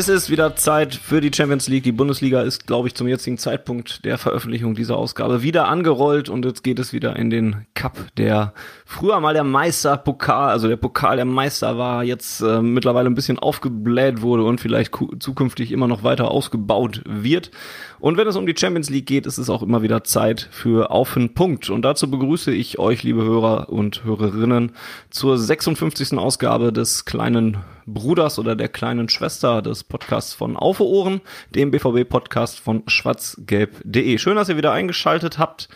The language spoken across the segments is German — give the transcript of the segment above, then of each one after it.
Es ist wieder Zeit für die Champions League. Die Bundesliga ist, glaube ich, zum jetzigen Zeitpunkt der Veröffentlichung dieser Ausgabe wieder angerollt und jetzt geht es wieder in den Cup, der früher mal der Meisterpokal, also der Pokal der Meister war, jetzt äh, mittlerweile ein bisschen aufgebläht wurde und vielleicht zukünftig immer noch weiter ausgebaut wird. Und wenn es um die Champions League geht, ist es auch immer wieder Zeit für Auf den Punkt. Und dazu begrüße ich euch, liebe Hörer und Hörerinnen, zur 56. Ausgabe des kleinen Bruders oder der kleinen Schwester des Podcasts von Auf Ohren, dem BVB-Podcast von schwarzgelb.de. Schön, dass ihr wieder eingeschaltet habt.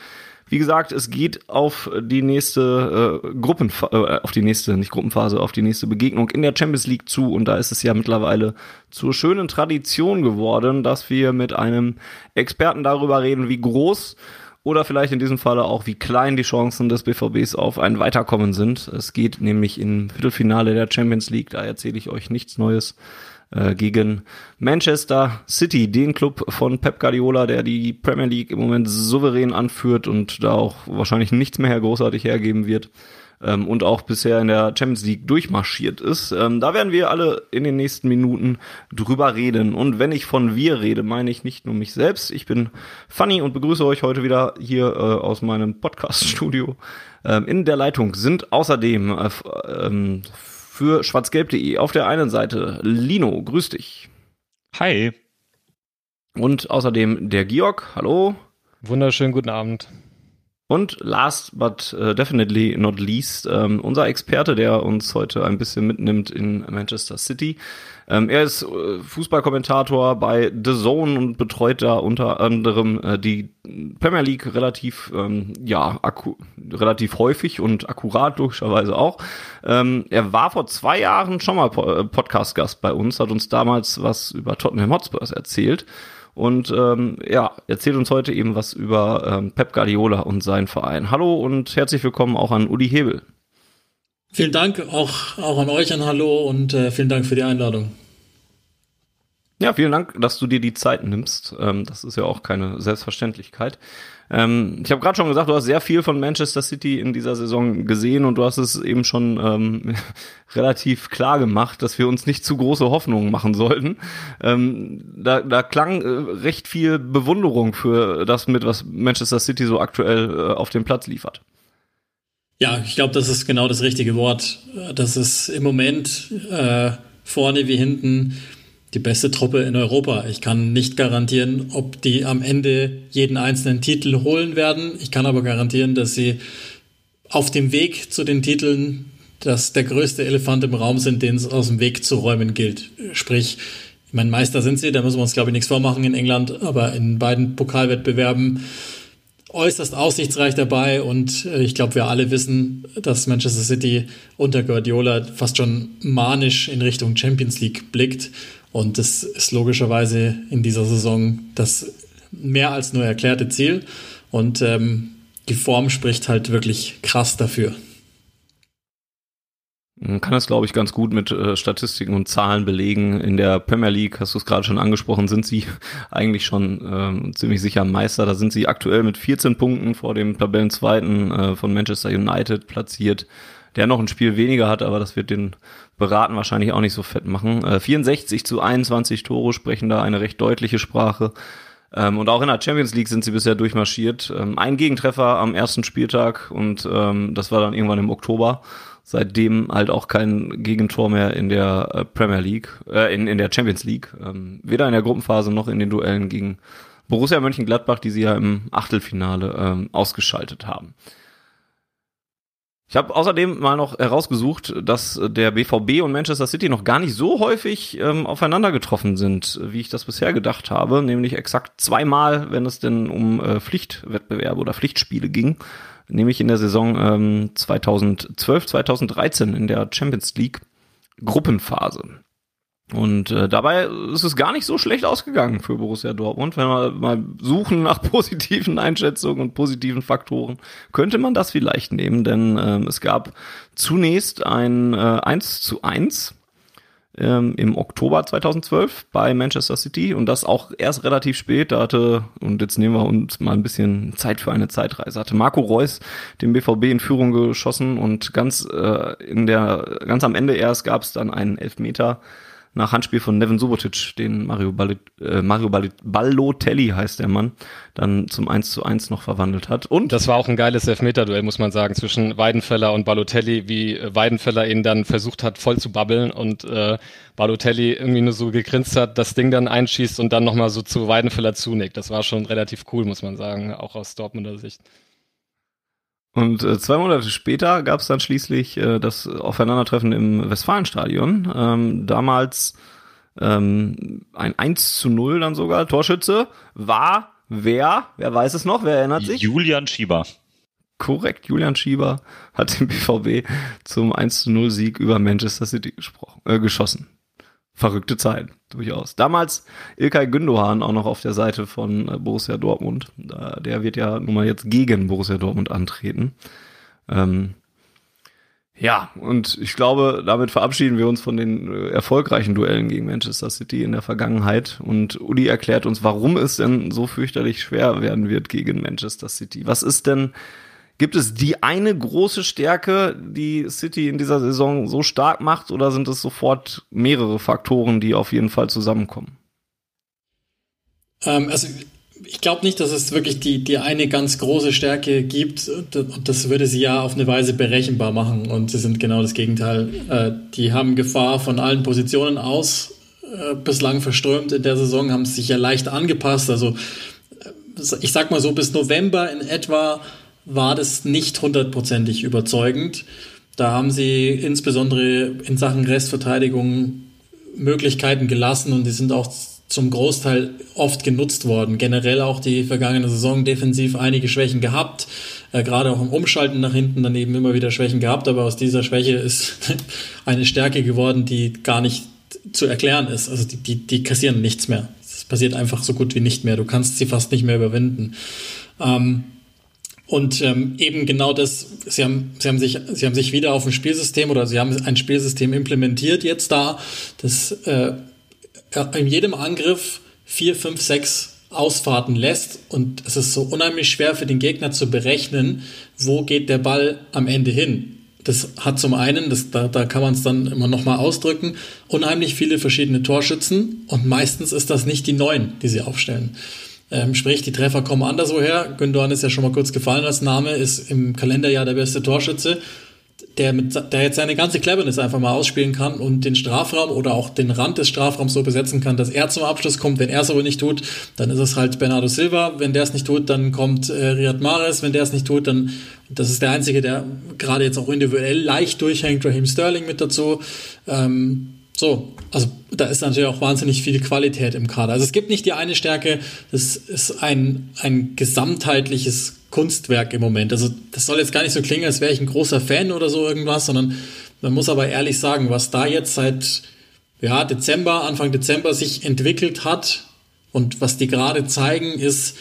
Wie gesagt, es geht auf die nächste äh, Gruppen, äh, auf die nächste, nicht Gruppenphase, auf die nächste Begegnung in der Champions League zu. Und da ist es ja mittlerweile zur schönen Tradition geworden, dass wir mit einem Experten darüber reden, wie groß oder vielleicht in diesem Falle auch, wie klein die Chancen des BVBs auf ein Weiterkommen sind. Es geht nämlich im Viertelfinale der Champions League, da erzähle ich euch nichts Neues, äh, gegen Manchester City, den Club von Pep Guardiola, der die Premier League im Moment souverän anführt und da auch wahrscheinlich nichts mehr großartig hergeben wird ähm, und auch bisher in der Champions League durchmarschiert ist. Ähm, da werden wir alle in den nächsten Minuten drüber reden. Und wenn ich von wir rede, meine ich nicht nur mich selbst. Ich bin Fanny und begrüße euch heute wieder hier äh, aus meinem Podcast-Studio. Ähm, in der Leitung sind außerdem äh, ähm, für schwarzgelb.de auf der einen Seite Lino, grüß dich. Hi. Und außerdem der Georg, hallo. Wunderschönen guten Abend. Und last but uh, definitely not least, ähm, unser Experte, der uns heute ein bisschen mitnimmt in Manchester City. Ähm, er ist äh, Fußballkommentator bei The Zone und betreut da unter anderem äh, die Premier League relativ, ähm, ja, relativ häufig und akkurat logischerweise auch. Ähm, er war vor zwei Jahren schon mal äh, Podcast-Gast bei uns, hat uns damals was über Tottenham Hotspurs erzählt und ähm, ja, erzählt uns heute eben was über ähm, Pep Guardiola und seinen Verein. Hallo und herzlich willkommen auch an Udi Hebel. Vielen Dank auch, auch an euch ein Hallo und äh, vielen Dank für die Einladung. Ja, vielen Dank, dass du dir die Zeit nimmst. Ähm, das ist ja auch keine Selbstverständlichkeit. Ähm, ich habe gerade schon gesagt, du hast sehr viel von Manchester City in dieser Saison gesehen und du hast es eben schon ähm, relativ klar gemacht, dass wir uns nicht zu große Hoffnungen machen sollten. Ähm, da, da klang äh, recht viel Bewunderung für das mit, was Manchester City so aktuell äh, auf dem Platz liefert. Ja, ich glaube, das ist genau das richtige Wort. Das ist im Moment äh, vorne wie hinten die beste Truppe in Europa. Ich kann nicht garantieren, ob die am Ende jeden einzelnen Titel holen werden. Ich kann aber garantieren, dass sie auf dem Weg zu den Titeln dass der größte Elefant im Raum sind, den es aus dem Weg zu räumen gilt. Sprich, ich meine, Meister sind sie, da müssen wir uns, glaube ich, nichts vormachen in England, aber in beiden Pokalwettbewerben äußerst aussichtsreich dabei und äh, ich glaube, wir alle wissen, dass Manchester City unter Guardiola fast schon manisch in Richtung Champions League blickt und das ist logischerweise in dieser Saison das mehr als nur erklärte Ziel. Und ähm, die Form spricht halt wirklich krass dafür. Man kann das, glaube ich, ganz gut mit äh, Statistiken und Zahlen belegen. In der Premier League, hast du es gerade schon angesprochen, sind sie eigentlich schon ähm, ziemlich sicher Meister. Da sind sie aktuell mit 14 Punkten vor dem Tabellenzweiten äh, von Manchester United platziert der noch ein Spiel weniger hat, aber das wird den Beraten wahrscheinlich auch nicht so fett machen. Äh, 64 zu 21 Tore sprechen da eine recht deutliche Sprache. Ähm, und auch in der Champions League sind sie bisher durchmarschiert. Ähm, ein Gegentreffer am ersten Spieltag und ähm, das war dann irgendwann im Oktober. Seitdem halt auch kein Gegentor mehr in der äh, Premier League, äh, in, in der Champions League. Ähm, weder in der Gruppenphase noch in den Duellen gegen Borussia Mönchengladbach, die sie ja im Achtelfinale ähm, ausgeschaltet haben. Ich habe außerdem mal noch herausgesucht, dass der BVB und Manchester City noch gar nicht so häufig ähm, aufeinander getroffen sind, wie ich das bisher gedacht habe, nämlich exakt zweimal, wenn es denn um äh, Pflichtwettbewerbe oder Pflichtspiele ging, nämlich in der Saison ähm, 2012, 2013 in der Champions League. Gruppenphase. Und äh, dabei ist es gar nicht so schlecht ausgegangen für Borussia Dortmund. Wenn wir mal suchen nach positiven Einschätzungen und positiven Faktoren, könnte man das vielleicht nehmen, denn ähm, es gab zunächst ein äh, 1 zu 1 ähm, im Oktober 2012 bei Manchester City und das auch erst relativ spät. Da hatte, und jetzt nehmen wir uns mal ein bisschen Zeit für eine Zeitreise, hatte Marco Reus den BVB in Führung geschossen und ganz äh, in der ganz am Ende erst gab es dann einen Elfmeter nach Handspiel von Nevin Subotic, den Mario, Ball äh, Mario Ball Ballotelli heißt der Mann, dann zum 1 zu 1 noch verwandelt hat. Und das war auch ein geiles Elfmeter-Duell, muss man sagen, zwischen Weidenfeller und Balotelli, wie äh, Weidenfeller ihn dann versucht hat, voll zu babbeln und äh, Balotelli irgendwie nur so gegrinst hat, das Ding dann einschießt und dann nochmal so zu Weidenfeller zunickt. Das war schon relativ cool, muss man sagen, auch aus Dortmunder Sicht. Und äh, zwei Monate später gab es dann schließlich äh, das Aufeinandertreffen im Westfalenstadion. Ähm, damals ähm, ein 1 zu 0 dann sogar. Torschütze war wer? Wer weiß es noch? Wer erinnert sich? Julian Schieber. Korrekt, Julian Schieber hat den BVB zum 1 zu 0 Sieg über Manchester City gesprochen, äh, geschossen verrückte Zeit, durchaus. Damals Ilkay Gündoğan auch noch auf der Seite von äh, Borussia Dortmund. Der wird ja nun mal jetzt gegen Borussia Dortmund antreten. Ähm, ja, und ich glaube, damit verabschieden wir uns von den äh, erfolgreichen Duellen gegen Manchester City in der Vergangenheit. Und Uli erklärt uns, warum es denn so fürchterlich schwer werden wird gegen Manchester City. Was ist denn Gibt es die eine große Stärke, die City in dieser Saison so stark macht, oder sind es sofort mehrere Faktoren, die auf jeden Fall zusammenkommen? Ähm, also ich glaube nicht, dass es wirklich die, die eine ganz große Stärke gibt. Und das würde sie ja auf eine Weise berechenbar machen. Und sie sind genau das Gegenteil. Äh, die haben Gefahr von allen Positionen aus äh, bislang verströmt in der Saison, haben sich ja leicht angepasst. Also äh, ich sag mal so, bis November in etwa war das nicht hundertprozentig überzeugend. Da haben sie insbesondere in Sachen Restverteidigung Möglichkeiten gelassen und die sind auch zum Großteil oft genutzt worden. Generell auch die vergangene Saison defensiv einige Schwächen gehabt, äh, gerade auch im Umschalten nach hinten daneben immer wieder Schwächen gehabt, aber aus dieser Schwäche ist eine Stärke geworden, die gar nicht zu erklären ist. Also die, die, die kassieren nichts mehr. Das passiert einfach so gut wie nicht mehr. Du kannst sie fast nicht mehr überwinden. Ähm, und ähm, eben genau das, sie haben, sie, haben sich, sie haben sich wieder auf ein Spielsystem oder sie haben ein Spielsystem implementiert jetzt da, das äh, in jedem Angriff vier, fünf, sechs Ausfahrten lässt. Und es ist so unheimlich schwer für den Gegner zu berechnen, wo geht der Ball am Ende hin. Das hat zum einen, das, da, da kann man es dann immer nochmal ausdrücken, unheimlich viele verschiedene Torschützen und meistens ist das nicht die neun, die sie aufstellen. Ähm, sprich, die Treffer kommen anderswoher. Gündogan ist ja schon mal kurz gefallen als Name, ist im Kalenderjahr der beste Torschütze, der, mit, der jetzt seine ganze Cleverness einfach mal ausspielen kann und den Strafraum oder auch den Rand des Strafraums so besetzen kann, dass er zum Abschluss kommt. Wenn er es aber nicht tut, dann ist es halt Bernardo Silva. Wenn der es nicht tut, dann kommt äh, Riyad Mahrez. Wenn der es nicht tut, dann, das ist der Einzige, der gerade jetzt auch individuell leicht durchhängt, Raheem Sterling mit dazu. Ähm, so, also da ist natürlich auch wahnsinnig viel Qualität im Kader. Also es gibt nicht die eine Stärke, das ist ein, ein gesamtheitliches Kunstwerk im Moment. Also das soll jetzt gar nicht so klingen, als wäre ich ein großer Fan oder so irgendwas, sondern man muss aber ehrlich sagen, was da jetzt seit ja, Dezember, Anfang Dezember sich entwickelt hat und was die gerade zeigen, ist,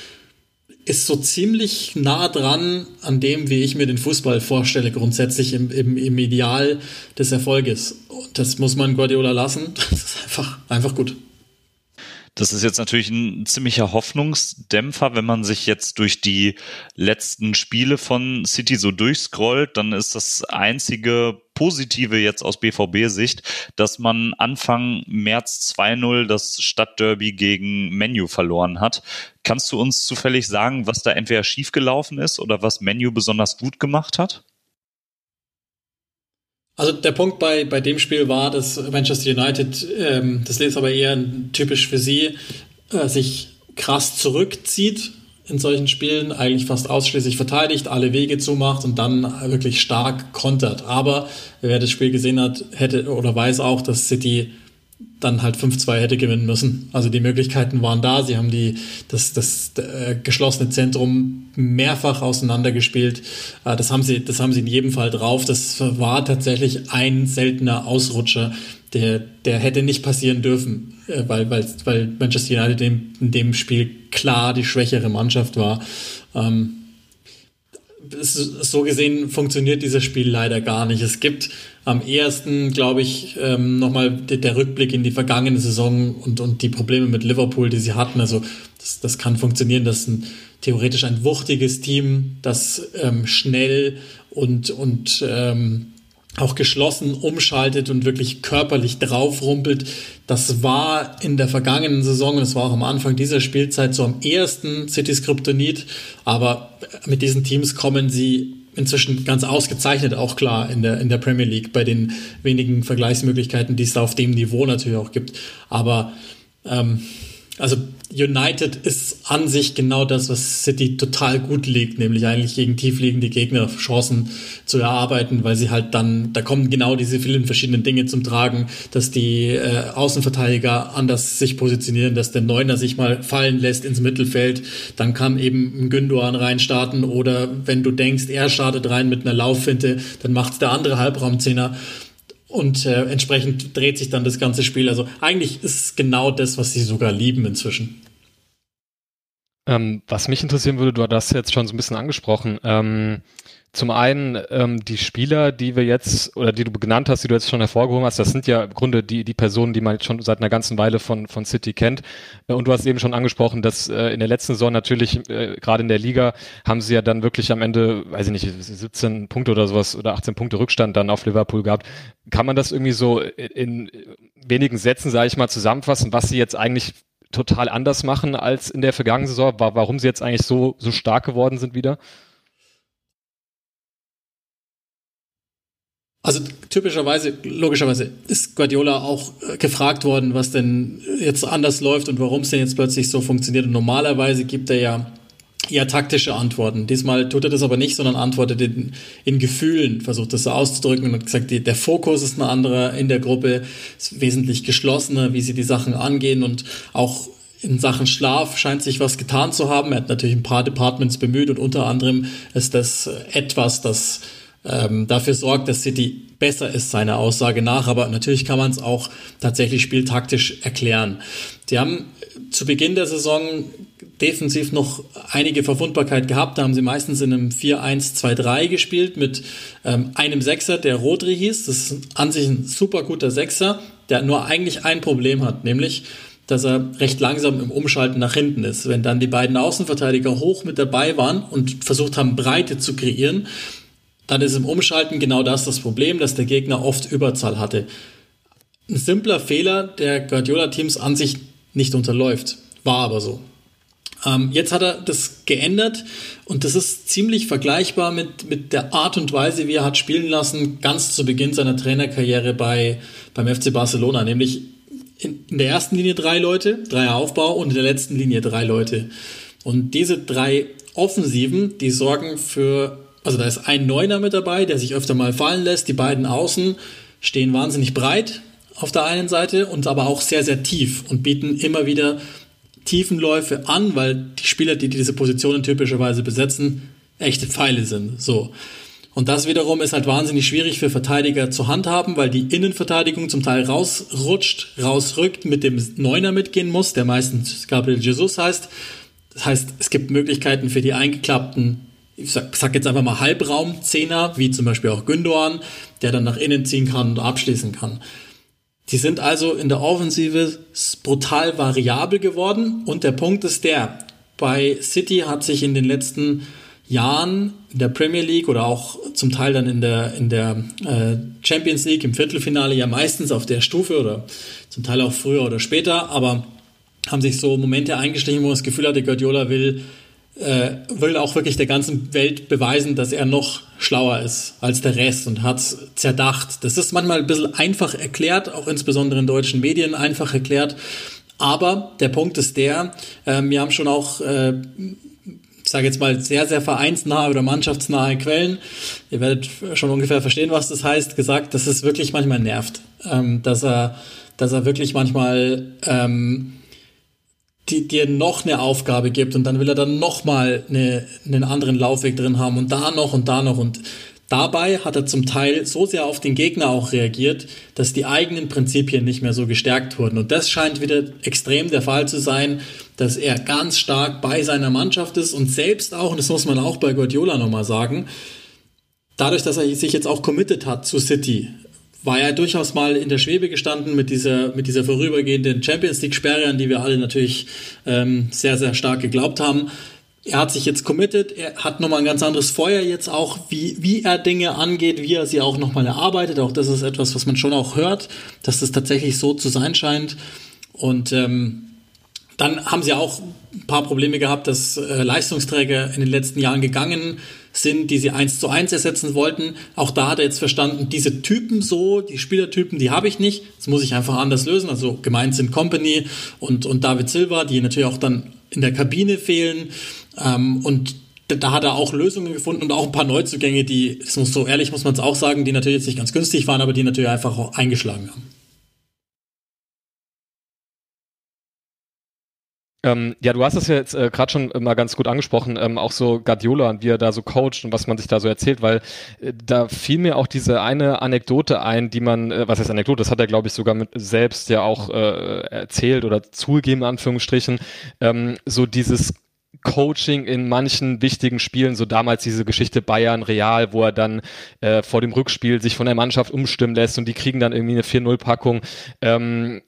ist so ziemlich nah dran an dem, wie ich mir den Fußball vorstelle, grundsätzlich im, im, im Ideal des Erfolges. Und das muss man Guardiola lassen. Das ist einfach, einfach gut. Das ist jetzt natürlich ein ziemlicher Hoffnungsdämpfer, wenn man sich jetzt durch die letzten Spiele von City so durchscrollt, dann ist das einzige Positive jetzt aus BVB-Sicht, dass man Anfang März 2-0 das Stadtderby gegen Menu verloren hat. Kannst du uns zufällig sagen, was da entweder schiefgelaufen ist oder was Menu besonders gut gemacht hat? Also der Punkt bei, bei dem Spiel war, dass Manchester United, ähm, das ist aber eher typisch für sie, äh, sich krass zurückzieht in solchen Spielen, eigentlich fast ausschließlich verteidigt, alle Wege zumacht und dann wirklich stark kontert. Aber wer das Spiel gesehen hat, hätte oder weiß auch, dass City dann halt 5-2 hätte gewinnen müssen. Also die Möglichkeiten waren da. Sie haben die, das, das äh, geschlossene Zentrum mehrfach auseinandergespielt. Äh, das, haben sie, das haben sie in jedem Fall drauf. Das war tatsächlich ein seltener Ausrutscher, der, der hätte nicht passieren dürfen, äh, weil, weil, weil Manchester United in, in dem Spiel klar die schwächere Mannschaft war. Ähm, so gesehen funktioniert dieses Spiel leider gar nicht. Es gibt am ehesten, glaube ich, ähm, nochmal der Rückblick in die vergangene Saison und, und die Probleme mit Liverpool, die sie hatten. Also das, das kann funktionieren, dass ein theoretisch ein wuchtiges Team, das ähm, schnell und, und ähm, auch geschlossen umschaltet und wirklich körperlich draufrumpelt. Das war in der vergangenen Saison und es war auch am Anfang dieser Spielzeit so am ersten Citys Kryptonit. Aber mit diesen Teams kommen sie inzwischen ganz ausgezeichnet auch klar in der, in der Premier League bei den wenigen Vergleichsmöglichkeiten, die es da auf dem Niveau natürlich auch gibt. Aber ähm, also United ist an sich genau das, was City total gut liegt, nämlich eigentlich gegen tiefliegende Gegner Chancen zu erarbeiten, weil sie halt dann, da kommen genau diese vielen verschiedenen Dinge zum Tragen, dass die äh, Außenverteidiger anders sich positionieren, dass der Neuner sich mal fallen lässt ins Mittelfeld, dann kann eben ein Gündogan reinstarten oder wenn du denkst, er startet rein mit einer Lauffinte, dann macht der andere Halbraumzehner und äh, entsprechend dreht sich dann das ganze Spiel. Also eigentlich ist es genau das, was sie sogar lieben inzwischen. Ähm, was mich interessieren würde, du hast jetzt schon so ein bisschen angesprochen. Ähm, zum einen ähm, die Spieler, die wir jetzt oder die du genannt hast, die du jetzt schon hervorgehoben hast, das sind ja im Grunde die, die Personen, die man jetzt schon seit einer ganzen Weile von, von City kennt. Äh, und du hast eben schon angesprochen, dass äh, in der letzten Saison natürlich, äh, gerade in der Liga, haben sie ja dann wirklich am Ende, weiß ich nicht, 17 Punkte oder sowas oder 18 Punkte Rückstand dann auf Liverpool gehabt. Kann man das irgendwie so in wenigen Sätzen, sage ich mal, zusammenfassen, was sie jetzt eigentlich total anders machen als in der vergangenen Saison, warum sie jetzt eigentlich so, so stark geworden sind wieder? Also typischerweise, logischerweise ist Guardiola auch äh, gefragt worden, was denn jetzt anders läuft und warum es denn jetzt plötzlich so funktioniert. Und normalerweise gibt er ja eher taktische Antworten. Diesmal tut er das aber nicht, sondern antwortet in, in Gefühlen, versucht das so auszudrücken und hat gesagt, die, der Fokus ist ein anderer in der Gruppe, ist wesentlich geschlossener, wie sie die Sachen angehen und auch in Sachen Schlaf scheint sich was getan zu haben. Er hat natürlich ein paar Departments bemüht und unter anderem ist das etwas, das ähm, dafür sorgt, dass City besser ist, seiner Aussage nach. Aber natürlich kann man es auch tatsächlich spieltaktisch erklären. Sie haben zu Beginn der Saison defensiv noch einige Verwundbarkeit gehabt. Da haben sie meistens in einem 4-1-2-3 gespielt mit ähm, einem Sechser, der Rodri hieß. Das ist an sich ein super guter Sechser, der nur eigentlich ein Problem hat, nämlich dass er recht langsam im Umschalten nach hinten ist. Wenn dann die beiden Außenverteidiger hoch mit dabei waren und versucht haben, Breite zu kreieren, dann ist im Umschalten genau das das Problem, dass der Gegner oft Überzahl hatte. Ein simpler Fehler der Guardiola-Teams an sich nicht unterläuft. War aber so. Ähm, jetzt hat er das geändert und das ist ziemlich vergleichbar mit, mit der Art und Weise, wie er hat spielen lassen, ganz zu Beginn seiner Trainerkarriere bei, beim FC Barcelona, nämlich in, in der ersten Linie drei Leute, Dreier Aufbau und in der letzten Linie drei Leute. Und diese drei Offensiven, die sorgen für also da ist ein Neuner mit dabei, der sich öfter mal fallen lässt. Die beiden Außen stehen wahnsinnig breit auf der einen Seite und aber auch sehr, sehr tief und bieten immer wieder Tiefenläufe an, weil die Spieler, die diese Positionen typischerweise besetzen, echte Pfeile sind. So. Und das wiederum ist halt wahnsinnig schwierig für Verteidiger zu handhaben, weil die Innenverteidigung zum Teil rausrutscht, rausrückt, mit dem Neuner mitgehen muss, der meistens Gabriel Jesus heißt. Das heißt, es gibt Möglichkeiten für die eingeklappten ich sag, sag jetzt einfach mal Halbraum-Zehner, wie zum Beispiel auch Gündogan, der dann nach innen ziehen kann und abschließen kann. Die sind also in der Offensive brutal variabel geworden und der Punkt ist der, bei City hat sich in den letzten Jahren in der Premier League oder auch zum Teil dann in der, in der äh, Champions League im Viertelfinale ja meistens auf der Stufe oder zum Teil auch früher oder später, aber haben sich so Momente eingeschlichen, wo man das Gefühl hatte, Guardiola will äh, will auch wirklich der ganzen Welt beweisen, dass er noch schlauer ist als der Rest und hat zerdacht. Das ist manchmal ein bisschen einfach erklärt, auch insbesondere in deutschen Medien einfach erklärt. Aber der Punkt ist der, äh, wir haben schon auch, äh, ich sage jetzt mal, sehr, sehr vereinsnahe oder mannschaftsnahe Quellen, ihr werdet schon ungefähr verstehen, was das heißt, gesagt, dass es wirklich manchmal nervt, ähm, dass er dass er wirklich manchmal ähm, die, dir noch eine Aufgabe gibt und dann will er dann noch mal eine, einen anderen Laufweg drin haben und da noch und da noch und Dabei hat er zum Teil so sehr auf den Gegner auch reagiert, dass die eigenen Prinzipien nicht mehr so gestärkt wurden. Und das scheint wieder extrem der Fall zu sein, dass er ganz stark bei seiner Mannschaft ist und selbst auch, und das muss man auch bei Guardiola nochmal sagen, dadurch, dass er sich jetzt auch committed hat zu City, war er durchaus mal in der Schwebe gestanden mit dieser, mit dieser vorübergehenden Champions League-Sperre, an die wir alle natürlich ähm, sehr, sehr stark geglaubt haben er hat sich jetzt committed, er hat nochmal ein ganz anderes Feuer jetzt auch, wie, wie er Dinge angeht, wie er sie auch nochmal erarbeitet. Auch das ist etwas, was man schon auch hört, dass das tatsächlich so zu sein scheint. Und ähm, dann haben sie auch ein paar Probleme gehabt, dass äh, Leistungsträger in den letzten Jahren gegangen sind, die sie eins zu eins ersetzen wollten. Auch da hat er jetzt verstanden, diese Typen so, die Spielertypen, die habe ich nicht. Das muss ich einfach anders lösen. Also gemeint sind Company und, und David Silva, die natürlich auch dann in der Kabine fehlen. Ähm, und da hat er auch Lösungen gefunden und auch ein paar Neuzugänge, die, das muss so ehrlich muss man es auch sagen, die natürlich jetzt nicht ganz günstig waren, aber die natürlich einfach auch eingeschlagen haben. Ähm, ja, du hast es ja jetzt äh, gerade schon mal ganz gut angesprochen, ähm, auch so Guardiola und wie er da so coacht und was man sich da so erzählt, weil äh, da fiel mir auch diese eine Anekdote ein, die man, äh, was heißt Anekdote, das hat er glaube ich sogar mit selbst ja auch äh, erzählt oder zugegeben in Anführungsstrichen, ähm, so dieses Coaching in manchen wichtigen Spielen, so damals diese Geschichte Bayern Real, wo er dann äh, vor dem Rückspiel sich von der Mannschaft umstimmen lässt und die kriegen dann irgendwie eine 4-0-Packung. Ähm,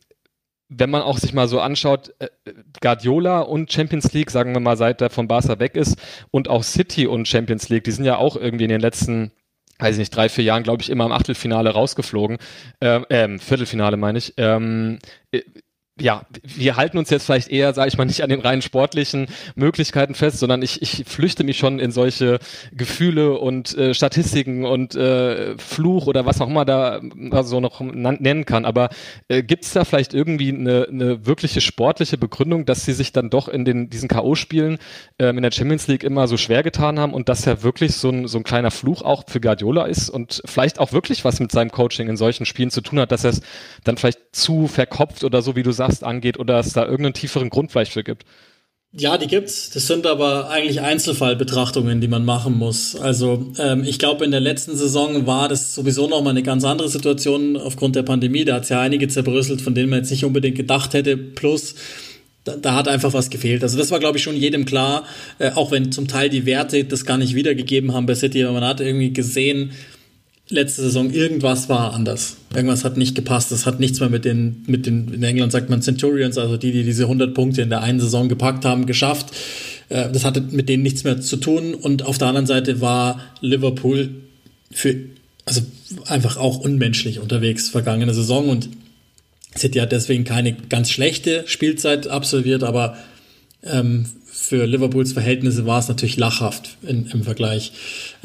wenn man auch sich mal so anschaut, äh, Guardiola und Champions League, sagen wir mal, seit er von Barca weg ist, und auch City und Champions League, die sind ja auch irgendwie in den letzten weiß ich nicht, drei, vier Jahren, glaube ich, immer im Achtelfinale rausgeflogen. Ähm, äh, Viertelfinale meine ich. Ähm, äh, ja, wir halten uns jetzt vielleicht eher, sage ich mal, nicht an den rein sportlichen Möglichkeiten fest, sondern ich, ich flüchte mich schon in solche Gefühle und äh, Statistiken und äh, Fluch oder was auch immer da so noch nennen kann. Aber äh, gibt es da vielleicht irgendwie eine, eine wirkliche sportliche Begründung, dass sie sich dann doch in den diesen K.O.-Spielen ähm, in der Champions League immer so schwer getan haben und dass ja wirklich so ein, so ein kleiner Fluch auch für Guardiola ist und vielleicht auch wirklich was mit seinem Coaching in solchen Spielen zu tun hat, dass er es dann vielleicht zu verkopft oder so, wie du sagst, sagst, angeht oder es da irgendeinen tieferen Grund vielleicht für gibt. Ja, die gibt's. Das sind aber eigentlich Einzelfallbetrachtungen, die man machen muss. Also ähm, ich glaube, in der letzten Saison war das sowieso noch mal eine ganz andere Situation aufgrund der Pandemie. Da hat es ja einige zerbröselt, von denen man jetzt nicht unbedingt gedacht hätte. Plus da, da hat einfach was gefehlt. Also das war, glaube ich, schon jedem klar, äh, auch wenn zum Teil die Werte das gar nicht wiedergegeben haben bei City, aber man hat irgendwie gesehen, letzte Saison irgendwas war anders. Irgendwas hat nicht gepasst. Das hat nichts mehr mit den, mit den, in England sagt man Centurions, also die, die diese 100 Punkte in der einen Saison gepackt haben, geschafft. Äh, das hatte mit denen nichts mehr zu tun. Und auf der anderen Seite war Liverpool für, also einfach auch unmenschlich unterwegs vergangene Saison und City hat deswegen keine ganz schlechte Spielzeit absolviert, aber ähm, für Liverpools Verhältnisse war es natürlich lachhaft in, im Vergleich.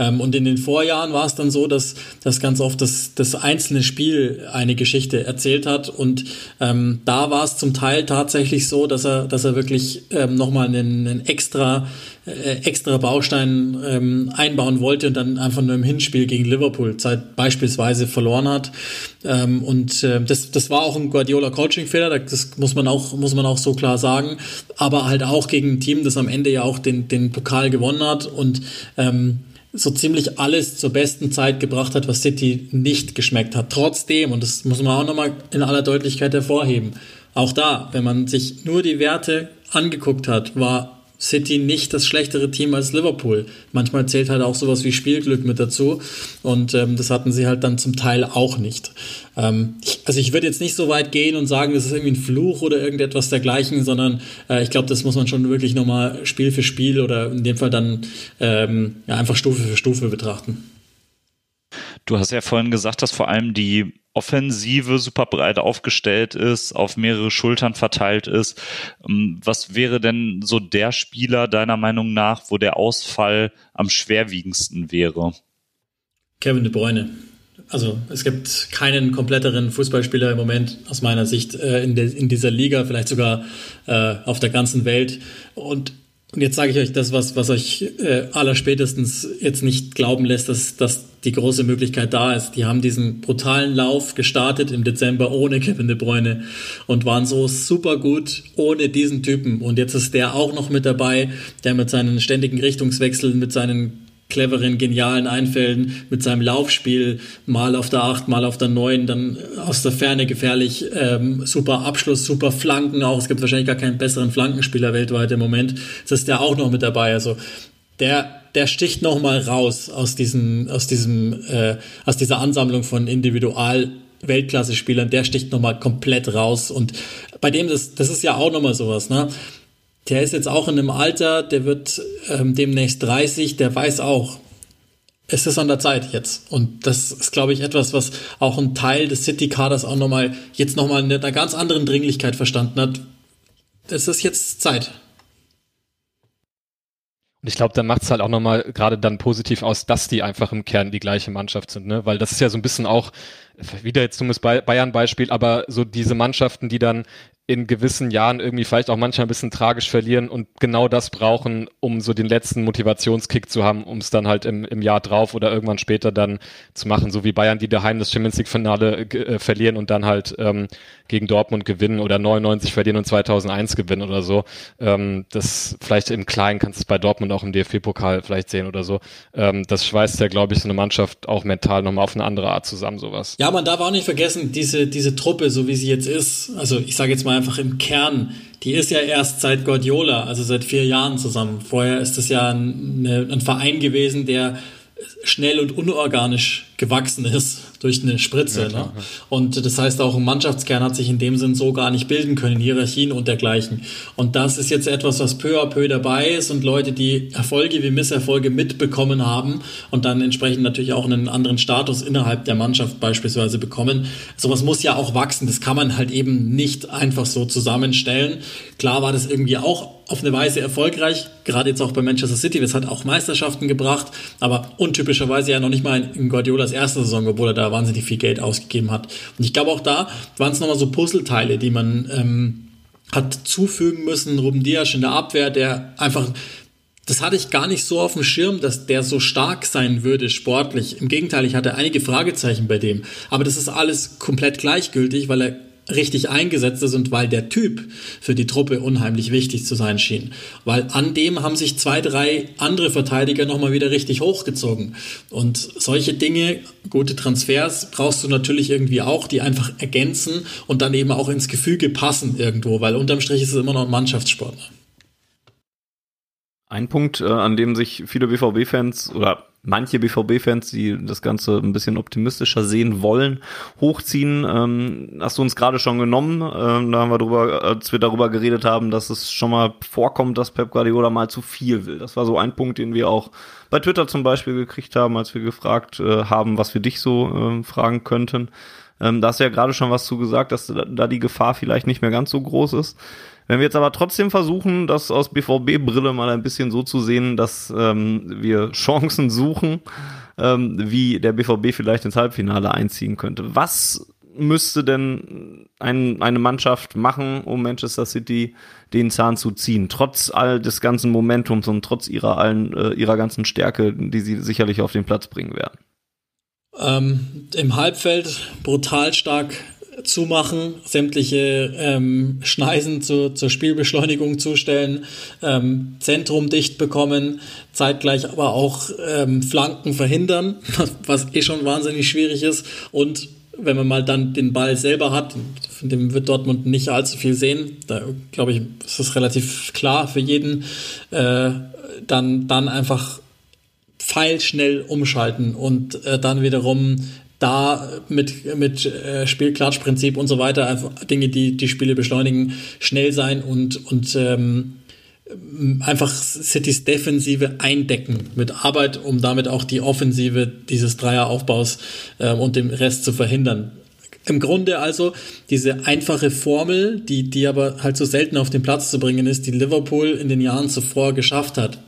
Ähm, und in den Vorjahren war es dann so, dass, dass ganz oft das, das einzelne Spiel eine Geschichte erzählt hat. Und ähm, da war es zum Teil tatsächlich so, dass er, dass er wirklich ähm, nochmal einen, einen extra äh, extra Baustein ähm, einbauen wollte und dann einfach nur im Hinspiel gegen Liverpool Zeit beispielsweise verloren hat. Ähm, und äh, das, das war auch ein Guardiola-Coaching-Fehler, das muss man, auch, muss man auch so klar sagen. Aber halt auch gegen ein Team, das am Ende ja auch den, den Pokal gewonnen hat und ähm, so ziemlich alles zur besten Zeit gebracht hat, was City nicht geschmeckt hat. Trotzdem, und das muss man auch nochmal in aller Deutlichkeit hervorheben, auch da, wenn man sich nur die Werte angeguckt hat, war City nicht das schlechtere Team als Liverpool. Manchmal zählt halt auch sowas wie Spielglück mit dazu und ähm, das hatten sie halt dann zum Teil auch nicht. Ähm, ich, also ich würde jetzt nicht so weit gehen und sagen, das ist irgendwie ein Fluch oder irgendetwas dergleichen, sondern äh, ich glaube, das muss man schon wirklich nochmal Spiel für Spiel oder in dem Fall dann ähm, ja, einfach Stufe für Stufe betrachten. Du hast ja vorhin gesagt, dass vor allem die Offensive super breit aufgestellt ist, auf mehrere Schultern verteilt ist. Ähm, was wäre denn so der Spieler deiner Meinung nach, wo der Ausfall am schwerwiegendsten wäre? Kevin De Bruyne. Also es gibt keinen kompletteren Fußballspieler im Moment aus meiner Sicht äh, in, de, in, dieser Liga, vielleicht sogar äh, auf der ganzen Welt. Und Und jetzt sage ich euch das, was, was euch äh, allerspätestens jetzt nicht glauben lässt, dass, dass die große Möglichkeit da ist. Die haben diesen brutalen Lauf gestartet im Dezember ohne Kevin De Bruyne und waren so super gut ohne diesen Typen. Und jetzt ist der auch noch mit dabei, der mit seinen ständigen Richtungswechseln, mit seinen cleveren, genialen Einfällen mit seinem Laufspiel, mal auf der 8, mal auf der 9, dann aus der Ferne gefährlich, ähm, super Abschluss, super Flanken auch. Es gibt wahrscheinlich gar keinen besseren Flankenspieler weltweit im Moment. Das ist der auch noch mit dabei. Also der, der sticht noch mal raus aus diesem, aus diesem, äh, aus dieser Ansammlung von Individual Weltklasse-Spielern, der sticht noch mal komplett raus und bei dem, das, das ist ja auch noch mal sowas, ne? Der ist jetzt auch in einem Alter, der wird ähm, demnächst 30, der weiß auch, es ist an der Zeit jetzt. Und das ist, glaube ich, etwas, was auch ein Teil des City-Kaders auch nochmal, jetzt nochmal in einer ganz anderen Dringlichkeit verstanden hat. Es ist jetzt Zeit. Und ich glaube, dann macht es halt auch nochmal gerade dann positiv aus, dass die einfach im Kern die gleiche Mannschaft sind, ne? Weil das ist ja so ein bisschen auch, wieder jetzt dummes Bayern-Beispiel, aber so diese Mannschaften, die dann in gewissen Jahren irgendwie vielleicht auch manchmal ein bisschen tragisch verlieren und genau das brauchen, um so den letzten Motivationskick zu haben, um es dann halt im, im Jahr drauf oder irgendwann später dann zu machen, so wie Bayern, die daheim das Champions League Finale äh, verlieren und dann halt ähm, gegen Dortmund gewinnen oder 99 verlieren und 2001 gewinnen oder so. Ähm, das vielleicht im Kleinen kannst du es bei Dortmund auch im DFB-Pokal vielleicht sehen oder so. Ähm, das schweißt ja, glaube ich, so eine Mannschaft auch mental nochmal auf eine andere Art zusammen, sowas. Ja, man darf auch nicht vergessen, diese, diese Truppe, so wie sie jetzt ist, also ich sage jetzt mal einfach im Kern, die ist ja erst seit Guardiola, also seit vier Jahren zusammen. Vorher ist das ja ein, ein Verein gewesen, der schnell und unorganisch gewachsen ist durch eine Spritze. Ja, klar, ne? ja. Und das heißt auch, ein Mannschaftskern hat sich in dem Sinn so gar nicht bilden können, Hierarchien und dergleichen. Und das ist jetzt etwas, was peu à peu dabei ist und Leute, die Erfolge wie Misserfolge mitbekommen haben und dann entsprechend natürlich auch einen anderen Status innerhalb der Mannschaft beispielsweise bekommen. Sowas muss ja auch wachsen. Das kann man halt eben nicht einfach so zusammenstellen. Klar war das irgendwie auch auf eine Weise erfolgreich, gerade jetzt auch bei Manchester City. Das hat auch Meisterschaften gebracht, aber untypischerweise ja noch nicht mal in Guardiolas erster Saison, obwohl er da wahnsinnig viel Geld ausgegeben hat. Und ich glaube auch da waren es nochmal so Puzzleteile, die man ähm, hat zufügen müssen. Ruben Dias in der Abwehr, der einfach das hatte ich gar nicht so auf dem Schirm, dass der so stark sein würde sportlich. Im Gegenteil, ich hatte einige Fragezeichen bei dem. Aber das ist alles komplett gleichgültig, weil er richtig eingesetzt ist und weil der Typ für die Truppe unheimlich wichtig zu sein schien. Weil an dem haben sich zwei, drei andere Verteidiger nochmal wieder richtig hochgezogen. Und solche Dinge, gute Transfers, brauchst du natürlich irgendwie auch, die einfach ergänzen und dann eben auch ins Gefüge passen irgendwo, weil unterm Strich ist es immer noch ein Mannschaftssport. Ein Punkt, äh, an dem sich viele BVB-Fans oder manche BVB-Fans, die das Ganze ein bisschen optimistischer sehen wollen, hochziehen. Ähm, hast du uns gerade schon genommen. Ähm, da haben wir drüber, als wir darüber geredet haben, dass es schon mal vorkommt, dass Pep Guardiola mal zu viel will. Das war so ein Punkt, den wir auch bei Twitter zum Beispiel gekriegt haben, als wir gefragt äh, haben, was wir dich so äh, fragen könnten. Ähm, da hast du ja gerade schon was zu gesagt, dass da die Gefahr vielleicht nicht mehr ganz so groß ist. Wenn wir jetzt aber trotzdem versuchen, das aus BVB-Brille mal ein bisschen so zu sehen, dass ähm, wir Chancen suchen, ähm, wie der BVB vielleicht ins Halbfinale einziehen könnte. Was müsste denn ein, eine Mannschaft machen, um Manchester City den Zahn zu ziehen, trotz all des ganzen Momentums und trotz ihrer allen äh, ihrer ganzen Stärke, die sie sicherlich auf den Platz bringen werden? Ähm, Im Halbfeld brutal stark zumachen, sämtliche ähm, Schneisen zu, zur Spielbeschleunigung zustellen, ähm, Zentrum dicht bekommen, zeitgleich aber auch ähm, Flanken verhindern, was eh schon wahnsinnig schwierig ist und wenn man mal dann den Ball selber hat, von dem wird Dortmund nicht allzu viel sehen. Da glaube ich, ist es relativ klar für jeden. Äh, dann, dann einfach pfeilschnell umschalten und äh, dann wiederum da mit, mit äh, Spielklatschprinzip und so weiter, einfach Dinge, die die Spiele beschleunigen, schnell sein und, und ähm, einfach Citys Defensive eindecken mit Arbeit, um damit auch die Offensive dieses Dreieraufbaus äh, und dem Rest zu verhindern. Im Grunde also diese einfache Formel, die, die aber halt so selten auf den Platz zu bringen ist, die Liverpool in den Jahren zuvor geschafft hat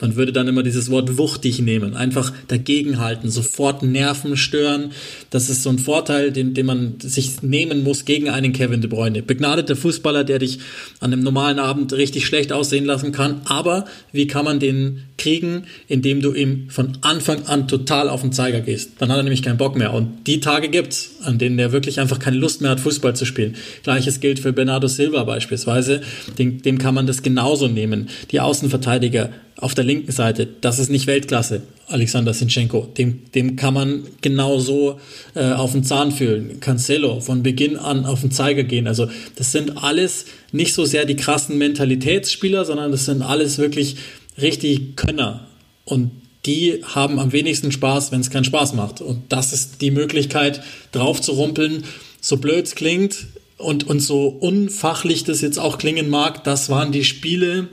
man würde dann immer dieses Wort wuchtig nehmen, einfach dagegenhalten, sofort Nerven stören. Das ist so ein Vorteil, den, den man sich nehmen muss gegen einen Kevin De Bruyne. Begnadeter Fußballer, der dich an einem normalen Abend richtig schlecht aussehen lassen kann. Aber wie kann man den kriegen, indem du ihm von Anfang an total auf den Zeiger gehst? Dann hat er nämlich keinen Bock mehr. Und die Tage gibt's, an denen der wirklich einfach keine Lust mehr hat, Fußball zu spielen. Gleiches gilt für Bernardo Silva beispielsweise. Dem, dem kann man das genauso nehmen. Die Außenverteidiger auf der linken Seite, das ist nicht Weltklasse, Alexander Sinchenko. Dem, dem kann man genauso äh, auf den Zahn fühlen. Cancelo von Beginn an auf den Zeiger gehen. Also das sind alles nicht so sehr die krassen Mentalitätsspieler, sondern das sind alles wirklich richtig Könner. Und die haben am wenigsten Spaß, wenn es keinen Spaß macht. Und das ist die Möglichkeit, drauf zu rumpeln. So blöd es klingt und, und so unfachlich das jetzt auch klingen mag, das waren die Spiele,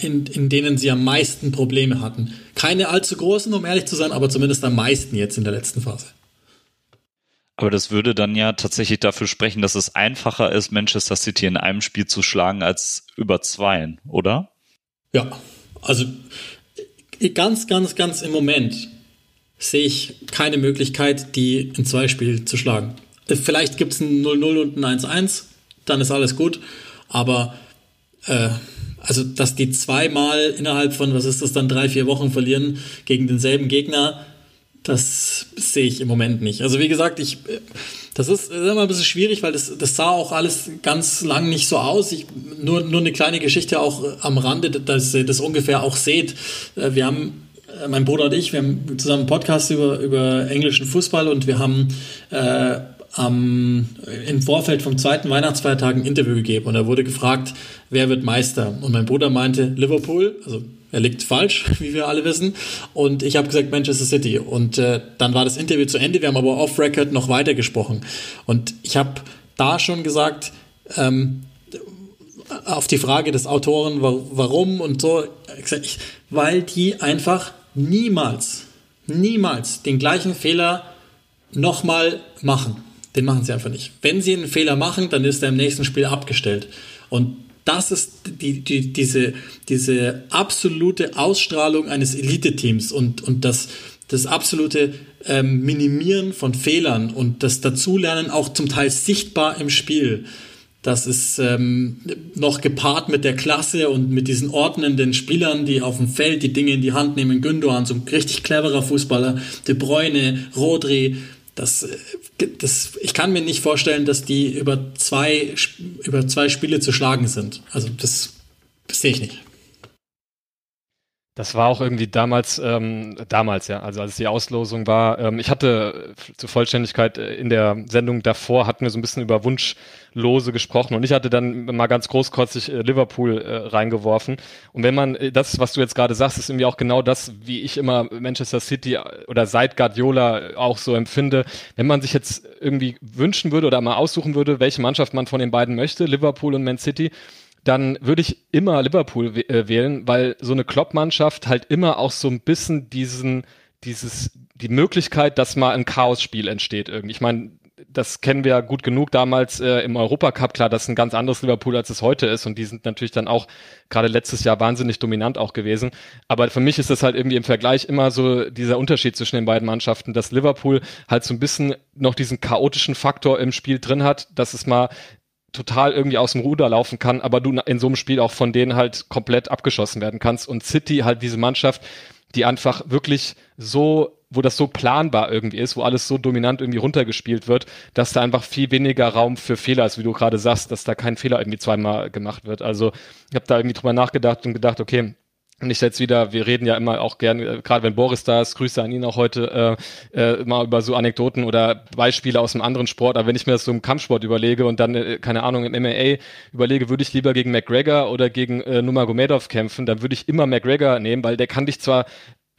in, in denen sie am meisten Probleme hatten. Keine allzu großen, um ehrlich zu sein, aber zumindest am meisten jetzt in der letzten Phase. Aber das würde dann ja tatsächlich dafür sprechen, dass es einfacher ist, Manchester City in einem Spiel zu schlagen als über zweien, oder? Ja, also ganz, ganz, ganz im Moment sehe ich keine Möglichkeit, die in zwei Spielen zu schlagen. Vielleicht gibt es ein 0-0 und ein 1-1, dann ist alles gut. Aber äh, also, dass die zweimal innerhalb von, was ist das dann, drei, vier Wochen verlieren gegen denselben Gegner, das sehe ich im Moment nicht. Also wie gesagt, ich, das ist, immer ein bisschen schwierig, weil das, das sah auch alles ganz lang nicht so aus. Ich, nur, nur eine kleine Geschichte auch am Rande, dass ihr das ungefähr auch seht. Äh, wir haben äh, mein Bruder und ich, wir haben zusammen einen Podcast über, über englischen Fußball und wir haben äh, am, im Vorfeld vom zweiten Weihnachtsfeiertag ein Interview gegeben und er wurde gefragt, wer wird Meister? Und mein Bruder meinte Liverpool, also er liegt falsch, wie wir alle wissen. Und ich habe gesagt Manchester City. Und äh, dann war das Interview zu Ende. Wir haben aber off-Record noch weiter gesprochen. Und ich habe da schon gesagt, ähm, auf die Frage des Autoren, warum und so, ich, weil die einfach niemals, niemals den gleichen Fehler nochmal machen. Den machen sie einfach nicht. Wenn sie einen Fehler machen, dann ist er im nächsten Spiel abgestellt. Und das ist die, die, diese, diese absolute Ausstrahlung eines Elite-Teams und, und das, das absolute ähm, Minimieren von Fehlern und das Dazulernen auch zum Teil sichtbar im Spiel. Das ist ähm, noch gepaart mit der Klasse und mit diesen ordnenden Spielern, die auf dem Feld die Dinge in die Hand nehmen. Gündogan, so ein richtig cleverer Fußballer, De Bruyne, Rodri, das, äh, das, ich kann mir nicht vorstellen, dass die über zwei, über zwei Spiele zu schlagen sind. Also das, das sehe ich nicht. Das war auch irgendwie damals, ähm, damals ja, also als die Auslosung war. Ähm, ich hatte äh, zur Vollständigkeit äh, in der Sendung davor hatten wir so ein bisschen über Wunschlose gesprochen und ich hatte dann mal ganz großkotzig äh, Liverpool äh, reingeworfen. Und wenn man äh, das, was du jetzt gerade sagst, ist irgendwie auch genau das, wie ich immer Manchester City oder seit Guardiola auch so empfinde. Wenn man sich jetzt irgendwie wünschen würde oder mal aussuchen würde, welche Mannschaft man von den beiden möchte, Liverpool und Man City, dann würde ich immer Liverpool äh, wählen, weil so eine Klopp-Mannschaft halt immer auch so ein bisschen diesen, dieses, die Möglichkeit, dass mal ein Chaos-Spiel entsteht irgendwie. Ich meine, das kennen wir ja gut genug damals äh, im Europacup. Klar, das ist ein ganz anderes Liverpool, als es heute ist. Und die sind natürlich dann auch gerade letztes Jahr wahnsinnig dominant auch gewesen. Aber für mich ist das halt irgendwie im Vergleich immer so dieser Unterschied zwischen den beiden Mannschaften, dass Liverpool halt so ein bisschen noch diesen chaotischen Faktor im Spiel drin hat, dass es mal total irgendwie aus dem Ruder laufen kann, aber du in so einem Spiel auch von denen halt komplett abgeschossen werden kannst. Und City halt diese Mannschaft, die einfach wirklich so, wo das so planbar irgendwie ist, wo alles so dominant irgendwie runtergespielt wird, dass da einfach viel weniger Raum für Fehler ist, wie du gerade sagst, dass da kein Fehler irgendwie zweimal gemacht wird. Also ich habe da irgendwie drüber nachgedacht und gedacht, okay, und ich jetzt wieder, wir reden ja immer auch gerne, äh, gerade wenn Boris da ist, Grüße an ihn auch heute, äh, äh, mal über so Anekdoten oder Beispiele aus einem anderen Sport. Aber wenn ich mir das so im Kampfsport überlege und dann, äh, keine Ahnung, im MMA überlege, würde ich lieber gegen McGregor oder gegen äh, Nurmagomedov kämpfen, dann würde ich immer McGregor nehmen, weil der kann dich zwar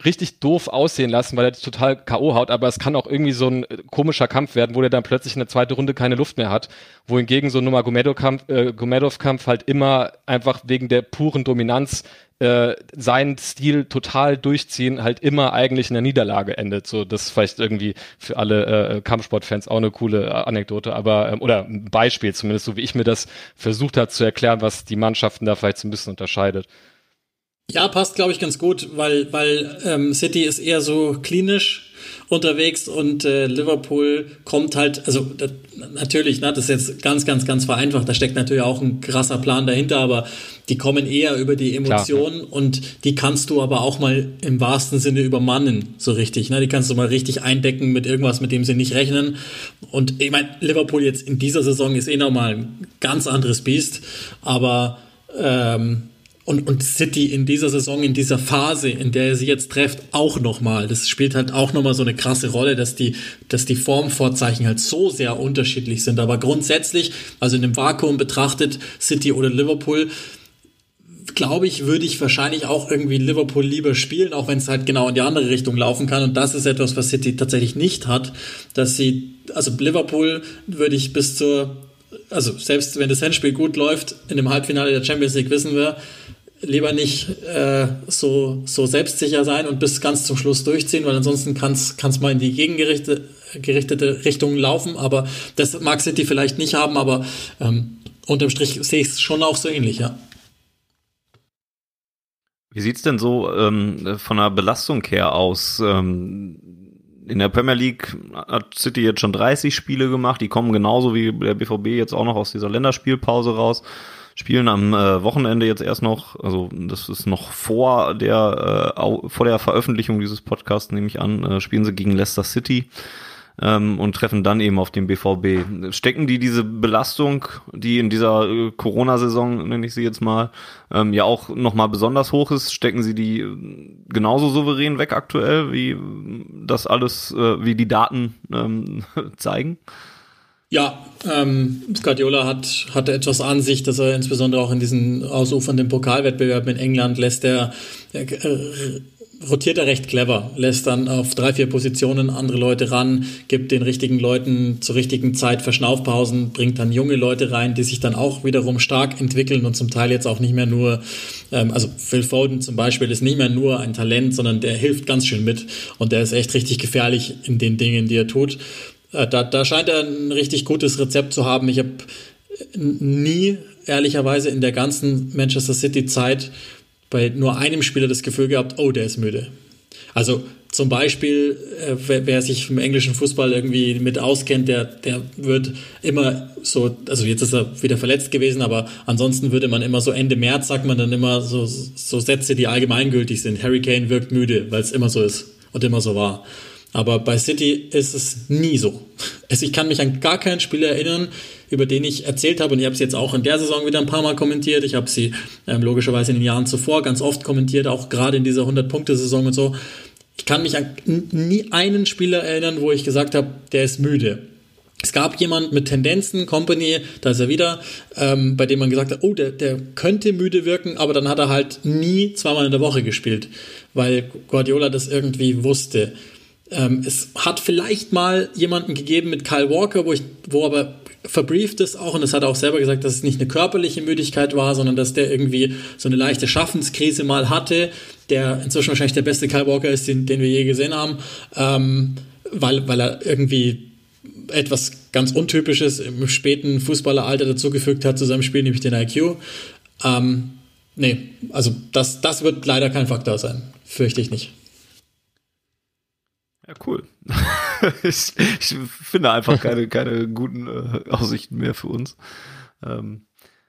richtig doof aussehen lassen, weil er total K.O. haut, aber es kann auch irgendwie so ein äh, komischer Kampf werden, wo der dann plötzlich in der zweiten Runde keine Luft mehr hat, wohingegen so ein Nurmagomedov-Kampf äh, Gomedov-Kampf halt immer einfach wegen der puren Dominanz äh, seinen Stil total durchziehen, halt immer eigentlich in der Niederlage endet. So, das ist vielleicht irgendwie für alle äh, Kampfsportfans auch eine coole äh, Anekdote, aber ähm, oder ein Beispiel zumindest, so wie ich mir das versucht habe zu erklären, was die Mannschaften da vielleicht so ein bisschen unterscheidet. Ja, passt, glaube ich, ganz gut, weil, weil ähm, City ist eher so klinisch unterwegs und äh, Liverpool kommt halt, also das, natürlich, ne, das ist jetzt ganz, ganz, ganz vereinfacht, da steckt natürlich auch ein krasser Plan dahinter, aber die kommen eher über die Emotionen Klar. und die kannst du aber auch mal im wahrsten Sinne übermannen, so richtig. Ne? Die kannst du mal richtig eindecken mit irgendwas, mit dem sie nicht rechnen. Und ich meine, Liverpool jetzt in dieser Saison ist eh nochmal ein ganz anderes Biest, aber ähm, und, und City in dieser Saison, in dieser Phase, in der er sie jetzt trifft, auch nochmal. Das spielt halt auch nochmal so eine krasse Rolle, dass die, dass die Formvorzeichen halt so sehr unterschiedlich sind. Aber grundsätzlich, also in dem Vakuum betrachtet, City oder Liverpool, glaube ich, würde ich wahrscheinlich auch irgendwie Liverpool lieber spielen, auch wenn es halt genau in die andere Richtung laufen kann. Und das ist etwas, was City tatsächlich nicht hat, dass sie, also Liverpool würde ich bis zur, also selbst wenn das Handspiel gut läuft, in dem Halbfinale der Champions League wissen wir, lieber nicht äh, so, so selbstsicher sein und bis ganz zum Schluss durchziehen, weil ansonsten kann es mal in die gegengerichtete Richtung laufen. Aber das mag City vielleicht nicht haben, aber ähm, unterm Strich sehe ich es schon auch so ähnlich, ja. Wie sieht's denn so ähm, von der Belastung her aus? Ähm, in der Premier League hat City jetzt schon 30 Spiele gemacht, die kommen genauso wie der BVB jetzt auch noch aus dieser Länderspielpause raus spielen am äh, Wochenende jetzt erst noch, also das ist noch vor der äh, vor der Veröffentlichung dieses Podcasts, nehme ich an, äh, spielen sie gegen Leicester City ähm, und treffen dann eben auf den BVB. Stecken die diese Belastung, die in dieser äh, Corona-Saison, nenne ich sie jetzt mal, ähm, ja auch nochmal besonders hoch ist, stecken sie die äh, genauso souverän weg aktuell, wie das alles, äh, wie die Daten ähm, zeigen? Ja, ähm, Guardiola hat, hatte etwas an sich, dass er insbesondere auch in diesen ausufernden Pokalwettbewerben in England lässt er, äh, rotiert er recht clever, lässt dann auf drei, vier Positionen andere Leute ran, gibt den richtigen Leuten zur richtigen Zeit Verschnaufpausen, bringt dann junge Leute rein, die sich dann auch wiederum stark entwickeln und zum Teil jetzt auch nicht mehr nur, ähm, also Phil Foden zum Beispiel ist nicht mehr nur ein Talent, sondern der hilft ganz schön mit und der ist echt richtig gefährlich in den Dingen, die er tut. Äh, da, da scheint er ein richtig gutes Rezept zu haben. Ich habe nie, ehrlicherweise, in der ganzen Manchester City-Zeit bei nur einem Spieler das Gefühl gehabt, oh, der ist müde. Also zum Beispiel, äh, wer, wer, sich im englischen Fußball irgendwie mit auskennt, der, der wird immer so, also jetzt ist er wieder verletzt gewesen, aber ansonsten würde man immer so Ende März, sagt man dann immer so, so Sätze, die allgemeingültig sind. Harry Kane wirkt müde, weil es immer so ist und immer so war. Aber bei City ist es nie so. Also ich kann mich an gar keinen Spieler erinnern, über den ich erzählt habe, und ich habe es jetzt auch in der Saison wieder ein paar Mal kommentiert. Ich habe sie ähm, logischerweise in den Jahren zuvor ganz oft kommentiert, auch gerade in dieser 100-Punkte-Saison und so. Ich kann mich an nie einen Spieler erinnern, wo ich gesagt habe, der ist müde. Es gab jemand mit Tendenzen, Company, da ist er wieder, ähm, bei dem man gesagt hat, oh, der, der könnte müde wirken, aber dann hat er halt nie zweimal in der Woche gespielt, weil Guardiola das irgendwie wusste. Ähm, es hat vielleicht mal jemanden gegeben mit Kyle Walker, wo ich, wo aber verbrieft ist auch, und es hat auch selber gesagt, dass es nicht eine körperliche Müdigkeit war, sondern dass der irgendwie so eine leichte Schaffenskrise mal hatte, der inzwischen wahrscheinlich der beste Kyle Walker ist, den, den wir je gesehen haben, ähm, weil, weil er irgendwie etwas ganz Untypisches im späten Fußballeralter dazugefügt hat zu seinem Spiel, nämlich den IQ. Ähm, nee, also das, das wird leider kein Faktor sein. Fürchte ich nicht. Ja, cool. ich, ich, finde einfach keine, keine guten äh, Aussichten mehr für uns. Ähm,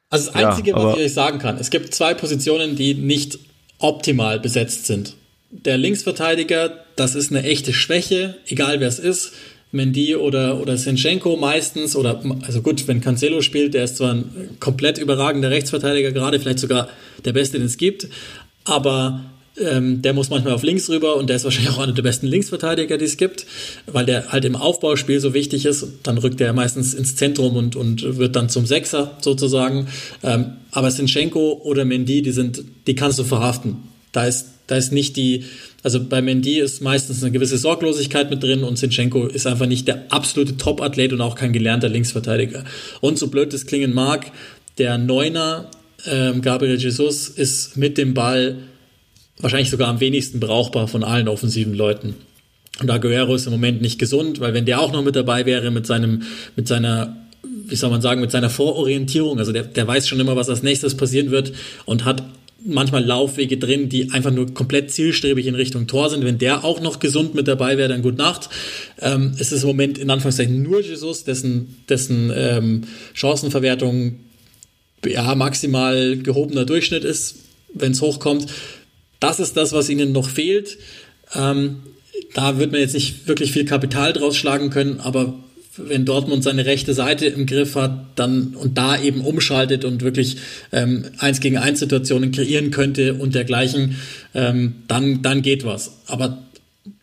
also das Einzige, ja, was ich euch sagen kann, es gibt zwei Positionen, die nicht optimal besetzt sind. Der Linksverteidiger, das ist eine echte Schwäche, egal wer es ist. Mendy oder, oder Sinchenko meistens, oder also gut, wenn Cancelo spielt, der ist zwar ein komplett überragender Rechtsverteidiger, gerade vielleicht sogar der beste, den es gibt, aber ähm, der muss manchmal auf links rüber und der ist wahrscheinlich auch einer der besten Linksverteidiger, die es gibt, weil der halt im Aufbauspiel so wichtig ist. Dann rückt er meistens ins Zentrum und, und wird dann zum Sechser sozusagen. Ähm, aber Sinchenko oder Mendy, die sind, die kannst du verhaften. Da ist, da ist nicht die, also bei Mendy ist meistens eine gewisse Sorglosigkeit mit drin und Sinchenko ist einfach nicht der absolute Top-Athlet und auch kein gelernter Linksverteidiger. Und so blöd das klingen mag, der Neuner, ähm, Gabriel Jesus, ist mit dem Ball wahrscheinlich sogar am wenigsten brauchbar von allen offensiven Leuten. Und Aguero ist im Moment nicht gesund, weil wenn der auch noch mit dabei wäre mit seinem, mit seiner, wie soll man sagen, mit seiner Vororientierung, also der, der weiß schon immer, was als nächstes passieren wird und hat manchmal Laufwege drin, die einfach nur komplett zielstrebig in Richtung Tor sind. Wenn der auch noch gesund mit dabei wäre, dann gut Nacht. Ähm, es ist im Moment in Anführungszeichen nur Jesus, dessen, dessen ähm, Chancenverwertung ja, maximal gehobener Durchschnitt ist, wenn es hochkommt. Das ist das, was ihnen noch fehlt. Ähm, da wird man jetzt nicht wirklich viel Kapital draus schlagen können, aber wenn Dortmund seine rechte Seite im Griff hat, dann und da eben umschaltet und wirklich ähm, eins gegen eins Situationen kreieren könnte und dergleichen, ähm, dann dann geht was. Aber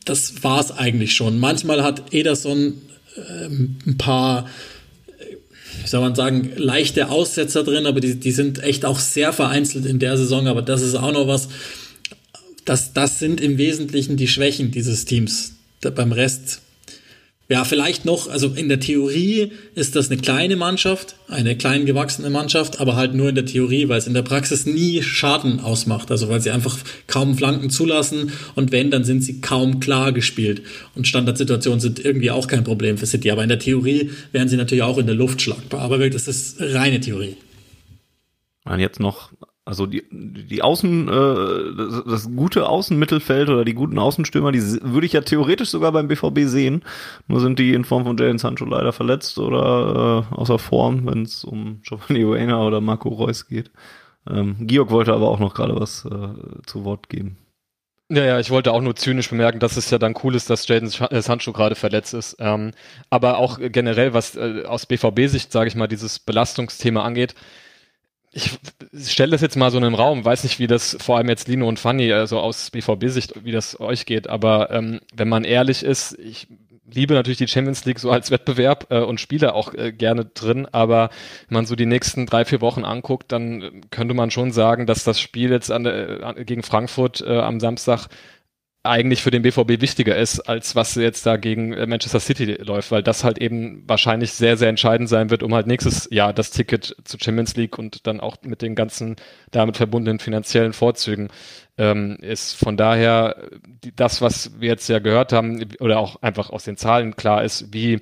das war es eigentlich schon. Manchmal hat Ederson ähm, ein paar wie soll man sagen, leichte Aussetzer drin, aber die, die sind echt auch sehr vereinzelt in der Saison. Aber das ist auch noch was, das, das sind im Wesentlichen die Schwächen dieses Teams. Da, beim Rest ja, vielleicht noch, also in der Theorie ist das eine kleine Mannschaft, eine klein gewachsene Mannschaft, aber halt nur in der Theorie, weil es in der Praxis nie Schaden ausmacht. Also weil sie einfach kaum Flanken zulassen und wenn, dann sind sie kaum klar gespielt. Und Standardsituationen sind irgendwie auch kein Problem für City. Aber in der Theorie wären sie natürlich auch in der Luft schlagbar. Aber wirklich, das ist reine Theorie. Und jetzt noch also die, die Außen, äh, das, das gute Außenmittelfeld oder die guten Außenstürmer, die würde ich ja theoretisch sogar beim BVB sehen. Nur sind die in Form von Jalen Sancho leider verletzt oder äh, außer Form, wenn es um Giovanni Uena oder Marco Reus geht. Ähm, Georg wollte aber auch noch gerade was äh, zu Wort geben. Ja, ja, ich wollte auch nur zynisch bemerken, dass es ja dann cool ist, dass Jaden äh, Sancho gerade verletzt ist. Ähm, aber auch generell, was äh, aus BVB-Sicht, sage ich mal, dieses Belastungsthema angeht, ich stelle das jetzt mal so in den Raum, weiß nicht, wie das vor allem jetzt Lino und Fanny, also aus BVB-Sicht, wie das euch geht, aber ähm, wenn man ehrlich ist, ich liebe natürlich die Champions League so als Wettbewerb äh, und spiele auch äh, gerne drin, aber wenn man so die nächsten drei, vier Wochen anguckt, dann könnte man schon sagen, dass das Spiel jetzt an, äh, gegen Frankfurt äh, am Samstag eigentlich für den BVB wichtiger ist, als was jetzt da gegen äh, Manchester City läuft, weil das halt eben wahrscheinlich sehr, sehr entscheidend sein wird, um halt nächstes Jahr das Ticket zur Champions League und dann auch mit den ganzen damit verbundenen finanziellen Vorzügen ähm, ist. Von daher die, das, was wir jetzt ja gehört haben oder auch einfach aus den Zahlen klar ist, wie,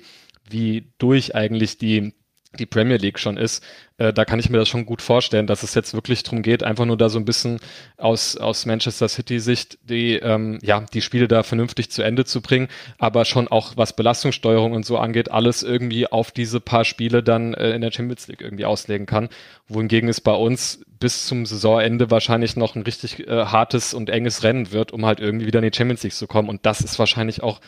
wie durch eigentlich die die Premier League schon ist, äh, da kann ich mir das schon gut vorstellen, dass es jetzt wirklich darum geht, einfach nur da so ein bisschen aus, aus Manchester City Sicht die, ähm, ja, die Spiele da vernünftig zu Ende zu bringen, aber schon auch was Belastungssteuerung und so angeht, alles irgendwie auf diese paar Spiele dann äh, in der Champions League irgendwie auslegen kann. Wohingegen es bei uns bis zum Saisonende wahrscheinlich noch ein richtig äh, hartes und enges Rennen wird, um halt irgendwie wieder in die Champions League zu kommen. Und das ist wahrscheinlich auch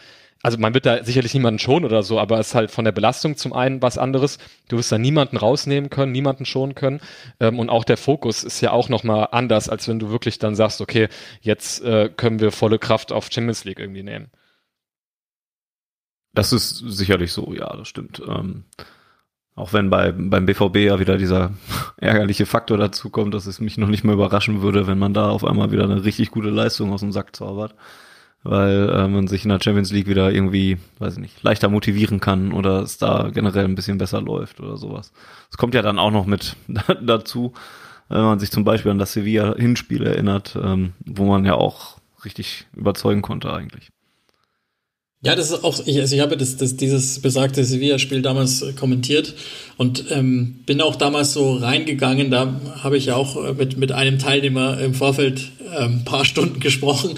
also man wird da sicherlich niemanden schonen oder so, aber es ist halt von der Belastung zum einen was anderes. Du wirst da niemanden rausnehmen können, niemanden schonen können. Ähm, und auch der Fokus ist ja auch nochmal anders, als wenn du wirklich dann sagst, okay, jetzt äh, können wir volle Kraft auf Champions League irgendwie nehmen. Das ist sicherlich so, ja, das stimmt. Ähm, auch wenn bei, beim BVB ja wieder dieser ärgerliche Faktor dazu kommt, dass es mich noch nicht mehr überraschen würde, wenn man da auf einmal wieder eine richtig gute Leistung aus dem Sack zaubert weil äh, man sich in der Champions League wieder irgendwie, weiß ich nicht, leichter motivieren kann oder es da generell ein bisschen besser läuft oder sowas. Es kommt ja dann auch noch mit dazu, wenn man sich zum Beispiel an das Sevilla-Hinspiel erinnert, ähm, wo man ja auch richtig überzeugen konnte eigentlich. Ja, das ist auch, ich, also ich habe das, das, dieses besagte Sevilla-Spiel damals kommentiert und ähm, bin auch damals so reingegangen. Da habe ich ja auch äh, mit, mit einem Teilnehmer im Vorfeld ähm, ein paar Stunden gesprochen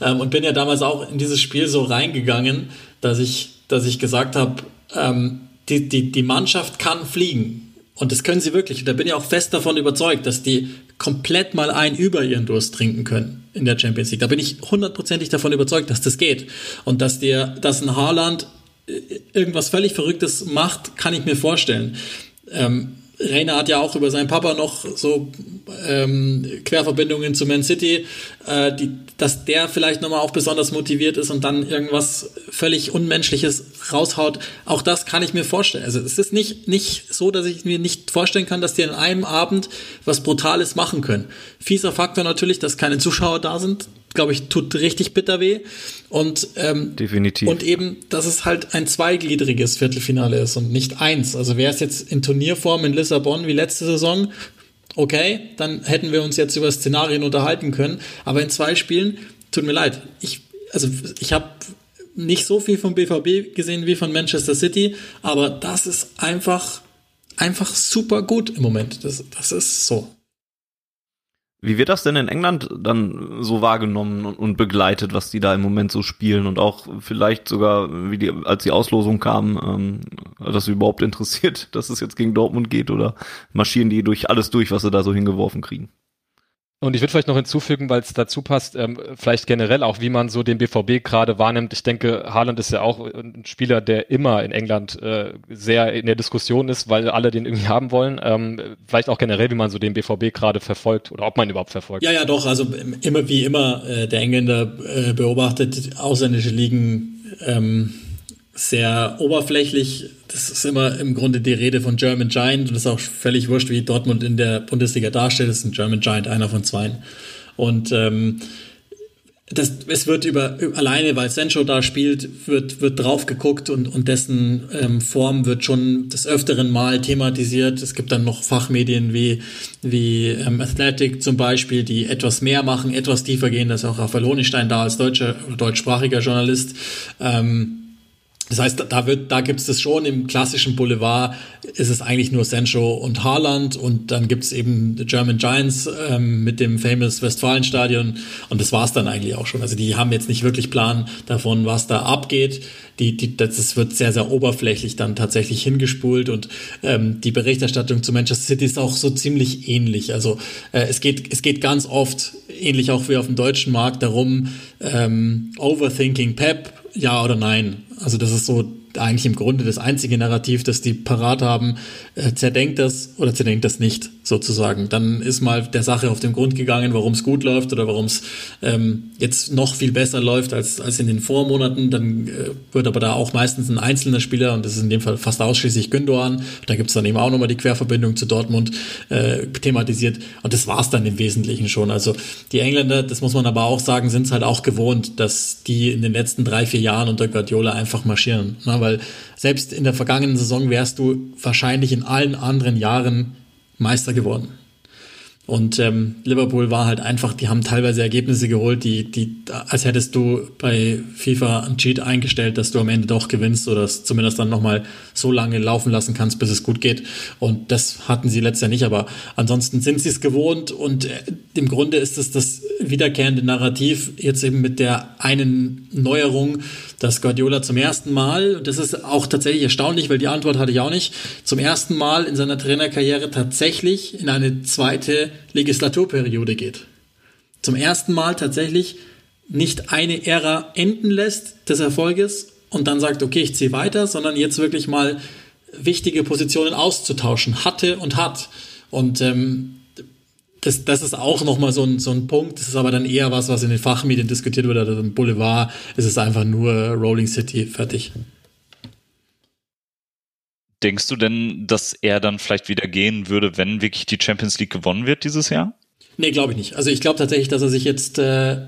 ähm, und bin ja damals auch in dieses Spiel so reingegangen, dass ich, dass ich gesagt habe, ähm, die, die, die Mannschaft kann fliegen. Und das können sie wirklich. Da bin ich auch fest davon überzeugt, dass die komplett mal ein über ihren Durst trinken können in der Champions League. Da bin ich hundertprozentig davon überzeugt, dass das geht. Und dass der, dass ein Haaland äh, irgendwas völlig Verrücktes macht, kann ich mir vorstellen. Ähm, Rainer hat ja auch über seinen Papa noch so ähm, Querverbindungen zu Man City, äh, die, dass der vielleicht nochmal auch besonders motiviert ist und dann irgendwas völlig Unmenschliches raushaut. Auch das kann ich mir vorstellen. Also es ist nicht, nicht so, dass ich mir nicht vorstellen kann, dass die in einem Abend was Brutales machen können. Fieser Faktor natürlich, dass keine Zuschauer da sind glaube ich, tut richtig bitter weh. Und, ähm, Definitiv. Und eben, dass es halt ein zweigliedriges Viertelfinale ist und nicht eins. Also wäre es jetzt in Turnierform in Lissabon wie letzte Saison, okay, dann hätten wir uns jetzt über Szenarien unterhalten können. Aber in zwei Spielen, tut mir leid, ich, also ich habe nicht so viel vom BVB gesehen wie von Manchester City, aber das ist einfach, einfach super gut im Moment. Das, das ist so. Wie wird das denn in England dann so wahrgenommen und, begleitet, was die da im Moment so spielen und auch vielleicht sogar, wie die, als die Auslosung kam, ähm, das überhaupt interessiert, dass es jetzt gegen Dortmund geht oder marschieren die durch alles durch, was sie da so hingeworfen kriegen? Und ich würde vielleicht noch hinzufügen, weil es dazu passt, ähm, vielleicht generell auch, wie man so den BVB gerade wahrnimmt. Ich denke, Haaland ist ja auch ein Spieler, der immer in England äh, sehr in der Diskussion ist, weil alle den irgendwie haben wollen. Ähm, vielleicht auch generell, wie man so den BVB gerade verfolgt oder ob man ihn überhaupt verfolgt. Ja, ja, doch. Also immer wie immer, äh, der Engländer äh, beobachtet ausländische Ligen ähm, sehr oberflächlich das ist immer im Grunde die Rede von German Giant und ist auch völlig wurscht, wie Dortmund in der Bundesliga darstellt. Das ist ein German Giant, einer von zwei. Und ähm, das, es wird über, alleine, weil Sancho da spielt, wird, wird drauf geguckt und, und dessen ähm, Form wird schon des öfteren Mal thematisiert. Es gibt dann noch Fachmedien wie, wie ähm, Athletic zum Beispiel, die etwas mehr machen, etwas tiefer gehen. Da ist auch Raphael Honigstein da als deutscher, deutschsprachiger Journalist. Ähm, das heißt, da wird, da gibt es das schon im klassischen Boulevard ist es eigentlich nur Sancho und Haaland und dann gibt es eben German Giants ähm, mit dem famous Westfalenstadion und das war es dann eigentlich auch schon. Also die haben jetzt nicht wirklich Plan davon, was da abgeht. Die, die, das wird sehr, sehr oberflächlich dann tatsächlich hingespult und ähm, die Berichterstattung zu Manchester City ist auch so ziemlich ähnlich. Also äh, es geht, es geht ganz oft, ähnlich auch wie auf dem deutschen Markt, darum, ähm, Overthinking Pep, ja oder nein. Also das ist so eigentlich im Grunde das einzige Narrativ, das die parat haben, äh, zerdenkt das oder zerdenkt das nicht, sozusagen. Dann ist mal der Sache auf den Grund gegangen, warum es gut läuft oder warum es ähm, jetzt noch viel besser läuft als, als in den Vormonaten. Dann äh, wird aber da auch meistens ein einzelner Spieler, und das ist in dem Fall fast ausschließlich Gündogan, da gibt es dann eben auch nochmal die Querverbindung zu Dortmund äh, thematisiert. Und das war es dann im Wesentlichen schon. Also die Engländer, das muss man aber auch sagen, sind es halt auch gewohnt, dass die in den letzten drei, vier Jahren unter Guardiola einfach marschieren. Ne? Weil selbst in der vergangenen Saison wärst du wahrscheinlich in allen anderen Jahren Meister geworden. Und ähm, Liverpool war halt einfach, die haben teilweise Ergebnisse geholt, die, die, als hättest du bei FIFA ein Cheat eingestellt, dass du am Ende doch gewinnst oder es zumindest dann nochmal so lange laufen lassen kannst, bis es gut geht. Und das hatten sie letztes Jahr nicht, aber ansonsten sind sie es gewohnt und äh, im Grunde ist es das wiederkehrende Narrativ jetzt eben mit der einen Neuerung, dass Guardiola zum ersten Mal, und das ist auch tatsächlich erstaunlich, weil die Antwort hatte ich auch nicht, zum ersten Mal in seiner Trainerkarriere tatsächlich in eine zweite Legislaturperiode geht. Zum ersten Mal tatsächlich nicht eine Ära enden lässt des Erfolges und dann sagt, okay, ich ziehe weiter, sondern jetzt wirklich mal wichtige Positionen auszutauschen hatte und hat. Und ähm, das, das ist auch nochmal so ein, so ein Punkt. Das ist aber dann eher was, was in den Fachmedien diskutiert wird. Oder im Boulevard ist es einfach nur Rolling City, fertig. Denkst du denn, dass er dann vielleicht wieder gehen würde, wenn wirklich die Champions League gewonnen wird dieses Jahr? Nee, glaube ich nicht. Also ich glaube tatsächlich, dass er sich jetzt äh,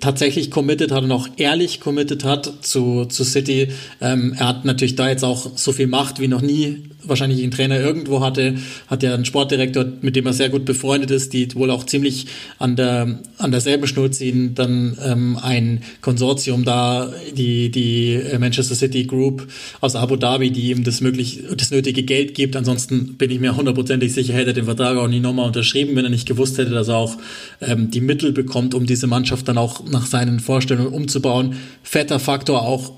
tatsächlich committed hat und auch ehrlich committed hat zu, zu City. Ähm, er hat natürlich da jetzt auch so viel Macht wie noch nie wahrscheinlich einen Trainer irgendwo hatte, hat ja einen Sportdirektor, mit dem er sehr gut befreundet ist, die wohl auch ziemlich an der an derselben Schnur ziehen, dann ähm, ein Konsortium da, die die Manchester City Group aus Abu Dhabi, die ihm das möglich das nötige Geld gibt. Ansonsten bin ich mir hundertprozentig sicher, hätte er den Vertrag auch nie nochmal unterschrieben, wenn er nicht gewusst hätte, dass er auch ähm, die Mittel bekommt, um diese Mannschaft dann auch nach seinen Vorstellungen umzubauen. Fetter Faktor auch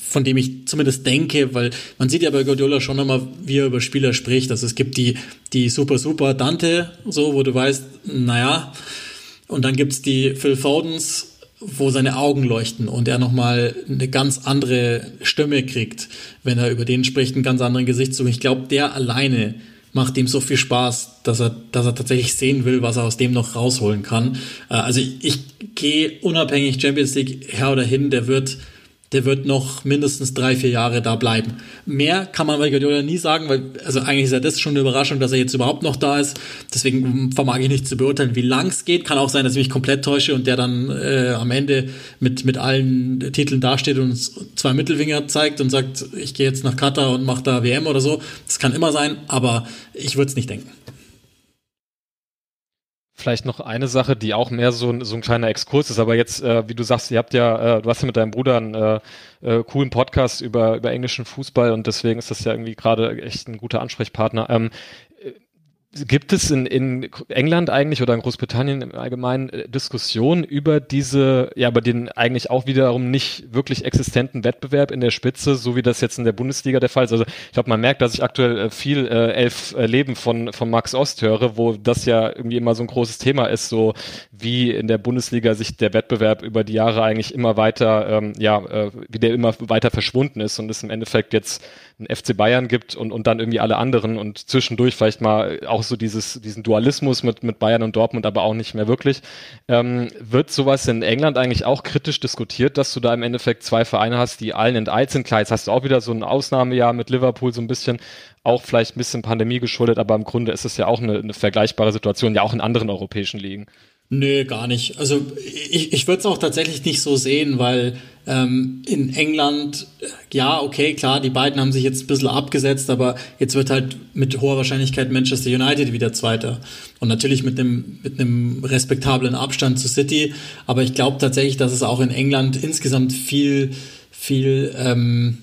von dem ich zumindest denke, weil man sieht ja bei Guardiola schon immer, wie er über Spieler spricht. Also es gibt die, die super, super Dante, so, wo du weißt, naja, und dann gibt's die Phil Fodens, wo seine Augen leuchten und er nochmal eine ganz andere Stimme kriegt, wenn er über den spricht, einen ganz anderen Gesichtszug. Ich glaube, der alleine macht ihm so viel Spaß, dass er, dass er tatsächlich sehen will, was er aus dem noch rausholen kann. Äh, also ich, ich gehe unabhängig Champions League her oder hin, der wird der wird noch mindestens drei, vier Jahre da bleiben. Mehr kann man bei Guardiola nie sagen, weil, also eigentlich ist ja das schon eine Überraschung, dass er jetzt überhaupt noch da ist. Deswegen vermag ich nicht zu beurteilen, wie lang es geht. Kann auch sein, dass ich mich komplett täusche und der dann äh, am Ende mit, mit allen Titeln dasteht und zwei Mittelfinger zeigt und sagt, ich gehe jetzt nach Katar und mache da WM oder so. Das kann immer sein, aber ich würde es nicht denken. Vielleicht noch eine Sache, die auch mehr so ein, so ein kleiner Exkurs ist, aber jetzt, äh, wie du sagst, ihr habt ja, äh, du hast ja mit deinem Bruder einen äh, äh, coolen Podcast über, über englischen Fußball und deswegen ist das ja irgendwie gerade echt ein guter Ansprechpartner. Ähm, Gibt es in, in England eigentlich oder in Großbritannien im Allgemeinen äh, Diskussionen über diese, ja, über den eigentlich auch wiederum nicht wirklich existenten Wettbewerb in der Spitze, so wie das jetzt in der Bundesliga der Fall ist? Also ich glaube, man merkt, dass ich aktuell äh, viel äh, Elf äh, Leben von, von Max Ost höre, wo das ja irgendwie immer so ein großes Thema ist, so wie in der Bundesliga sich der Wettbewerb über die Jahre eigentlich immer weiter, ähm, ja, äh, wie der immer weiter verschwunden ist und es im Endeffekt jetzt ein FC Bayern gibt und, und dann irgendwie alle anderen und zwischendurch vielleicht mal auch so dieses, diesen Dualismus mit, mit Bayern und Dortmund, aber auch nicht mehr wirklich. Ähm, wird sowas in England eigentlich auch kritisch diskutiert, dass du da im Endeffekt zwei Vereine hast, die allen enteilt sind? Klar, jetzt hast du auch wieder so ein Ausnahmejahr mit Liverpool so ein bisschen, auch vielleicht ein bisschen Pandemie geschuldet, aber im Grunde ist es ja auch eine, eine vergleichbare Situation, ja auch in anderen europäischen Ligen. Nö, gar nicht. Also ich, ich würde es auch tatsächlich nicht so sehen, weil ähm, in England, ja, okay, klar, die beiden haben sich jetzt ein bisschen abgesetzt, aber jetzt wird halt mit hoher Wahrscheinlichkeit Manchester United wieder Zweiter. Und natürlich mit einem, mit einem respektablen Abstand zu City. Aber ich glaube tatsächlich, dass es auch in England insgesamt viel, viel ähm,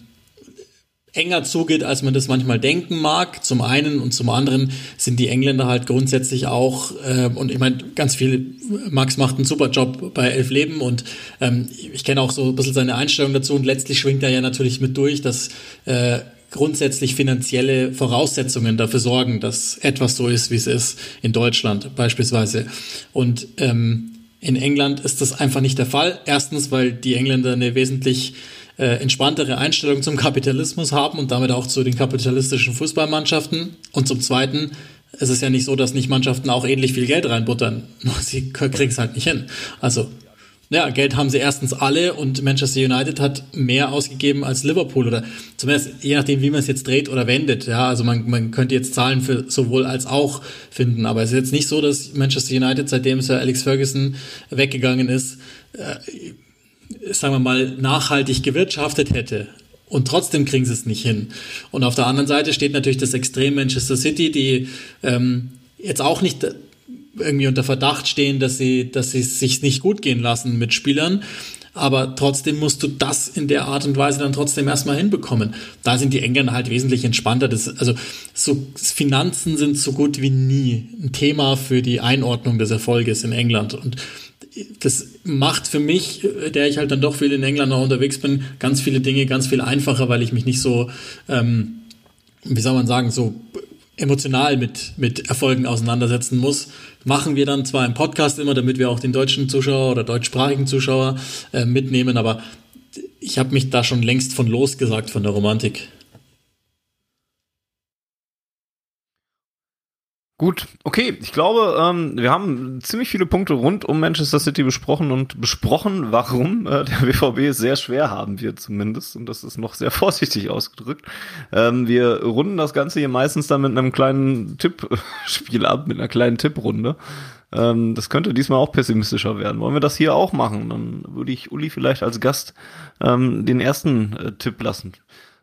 enger zugeht, als man das manchmal denken mag. Zum einen und zum anderen sind die Engländer halt grundsätzlich auch, äh, und ich meine, ganz viel, Max macht einen super Job bei Elf Leben und ähm, ich kenne auch so ein bisschen seine Einstellung dazu und letztlich schwingt er ja natürlich mit durch, dass äh, grundsätzlich finanzielle Voraussetzungen dafür sorgen, dass etwas so ist, wie es ist in Deutschland beispielsweise. Und ähm, in England ist das einfach nicht der Fall. Erstens, weil die Engländer eine wesentlich äh, entspanntere Einstellung zum Kapitalismus haben und damit auch zu den kapitalistischen Fußballmannschaften. Und zum Zweiten, es ist ja nicht so, dass nicht Mannschaften auch ähnlich viel Geld reinbuttern. Nur sie kriegen es halt nicht hin. Also, ja, Geld haben sie erstens alle und Manchester United hat mehr ausgegeben als Liverpool oder zumindest je nachdem, wie man es jetzt dreht oder wendet. Ja, also man, man könnte jetzt Zahlen für sowohl als auch finden, aber es ist jetzt nicht so, dass Manchester United, seitdem Sir Alex Ferguson weggegangen ist, äh, sagen wir mal, nachhaltig gewirtschaftet hätte. Und trotzdem kriegen sie es nicht hin. Und auf der anderen Seite steht natürlich das Extrem Manchester City, die ähm, jetzt auch nicht irgendwie unter Verdacht stehen, dass sie, dass sie es sich nicht gut gehen lassen mit Spielern. Aber trotzdem musst du das in der Art und Weise dann trotzdem erstmal hinbekommen. Da sind die Engländer halt wesentlich entspannter. Das, also so Finanzen sind so gut wie nie ein Thema für die Einordnung des Erfolges in England. Und das macht für mich, der ich halt dann doch viel in England noch unterwegs bin, ganz viele Dinge ganz viel einfacher, weil ich mich nicht so, ähm, wie soll man sagen, so emotional mit, mit Erfolgen auseinandersetzen muss. Machen wir dann zwar im Podcast immer, damit wir auch den deutschen Zuschauer oder deutschsprachigen Zuschauer äh, mitnehmen, aber ich habe mich da schon längst von losgesagt von der Romantik. Gut, okay. Ich glaube, ähm, wir haben ziemlich viele Punkte rund um Manchester City besprochen und besprochen, warum äh, der BVB es sehr schwer haben wird zumindest. Und das ist noch sehr vorsichtig ausgedrückt. Ähm, wir runden das Ganze hier meistens dann mit einem kleinen Tippspiel ab, mit einer kleinen Tipprunde. Ähm, das könnte diesmal auch pessimistischer werden. Wollen wir das hier auch machen? Dann würde ich Uli vielleicht als Gast ähm, den ersten äh, Tipp lassen.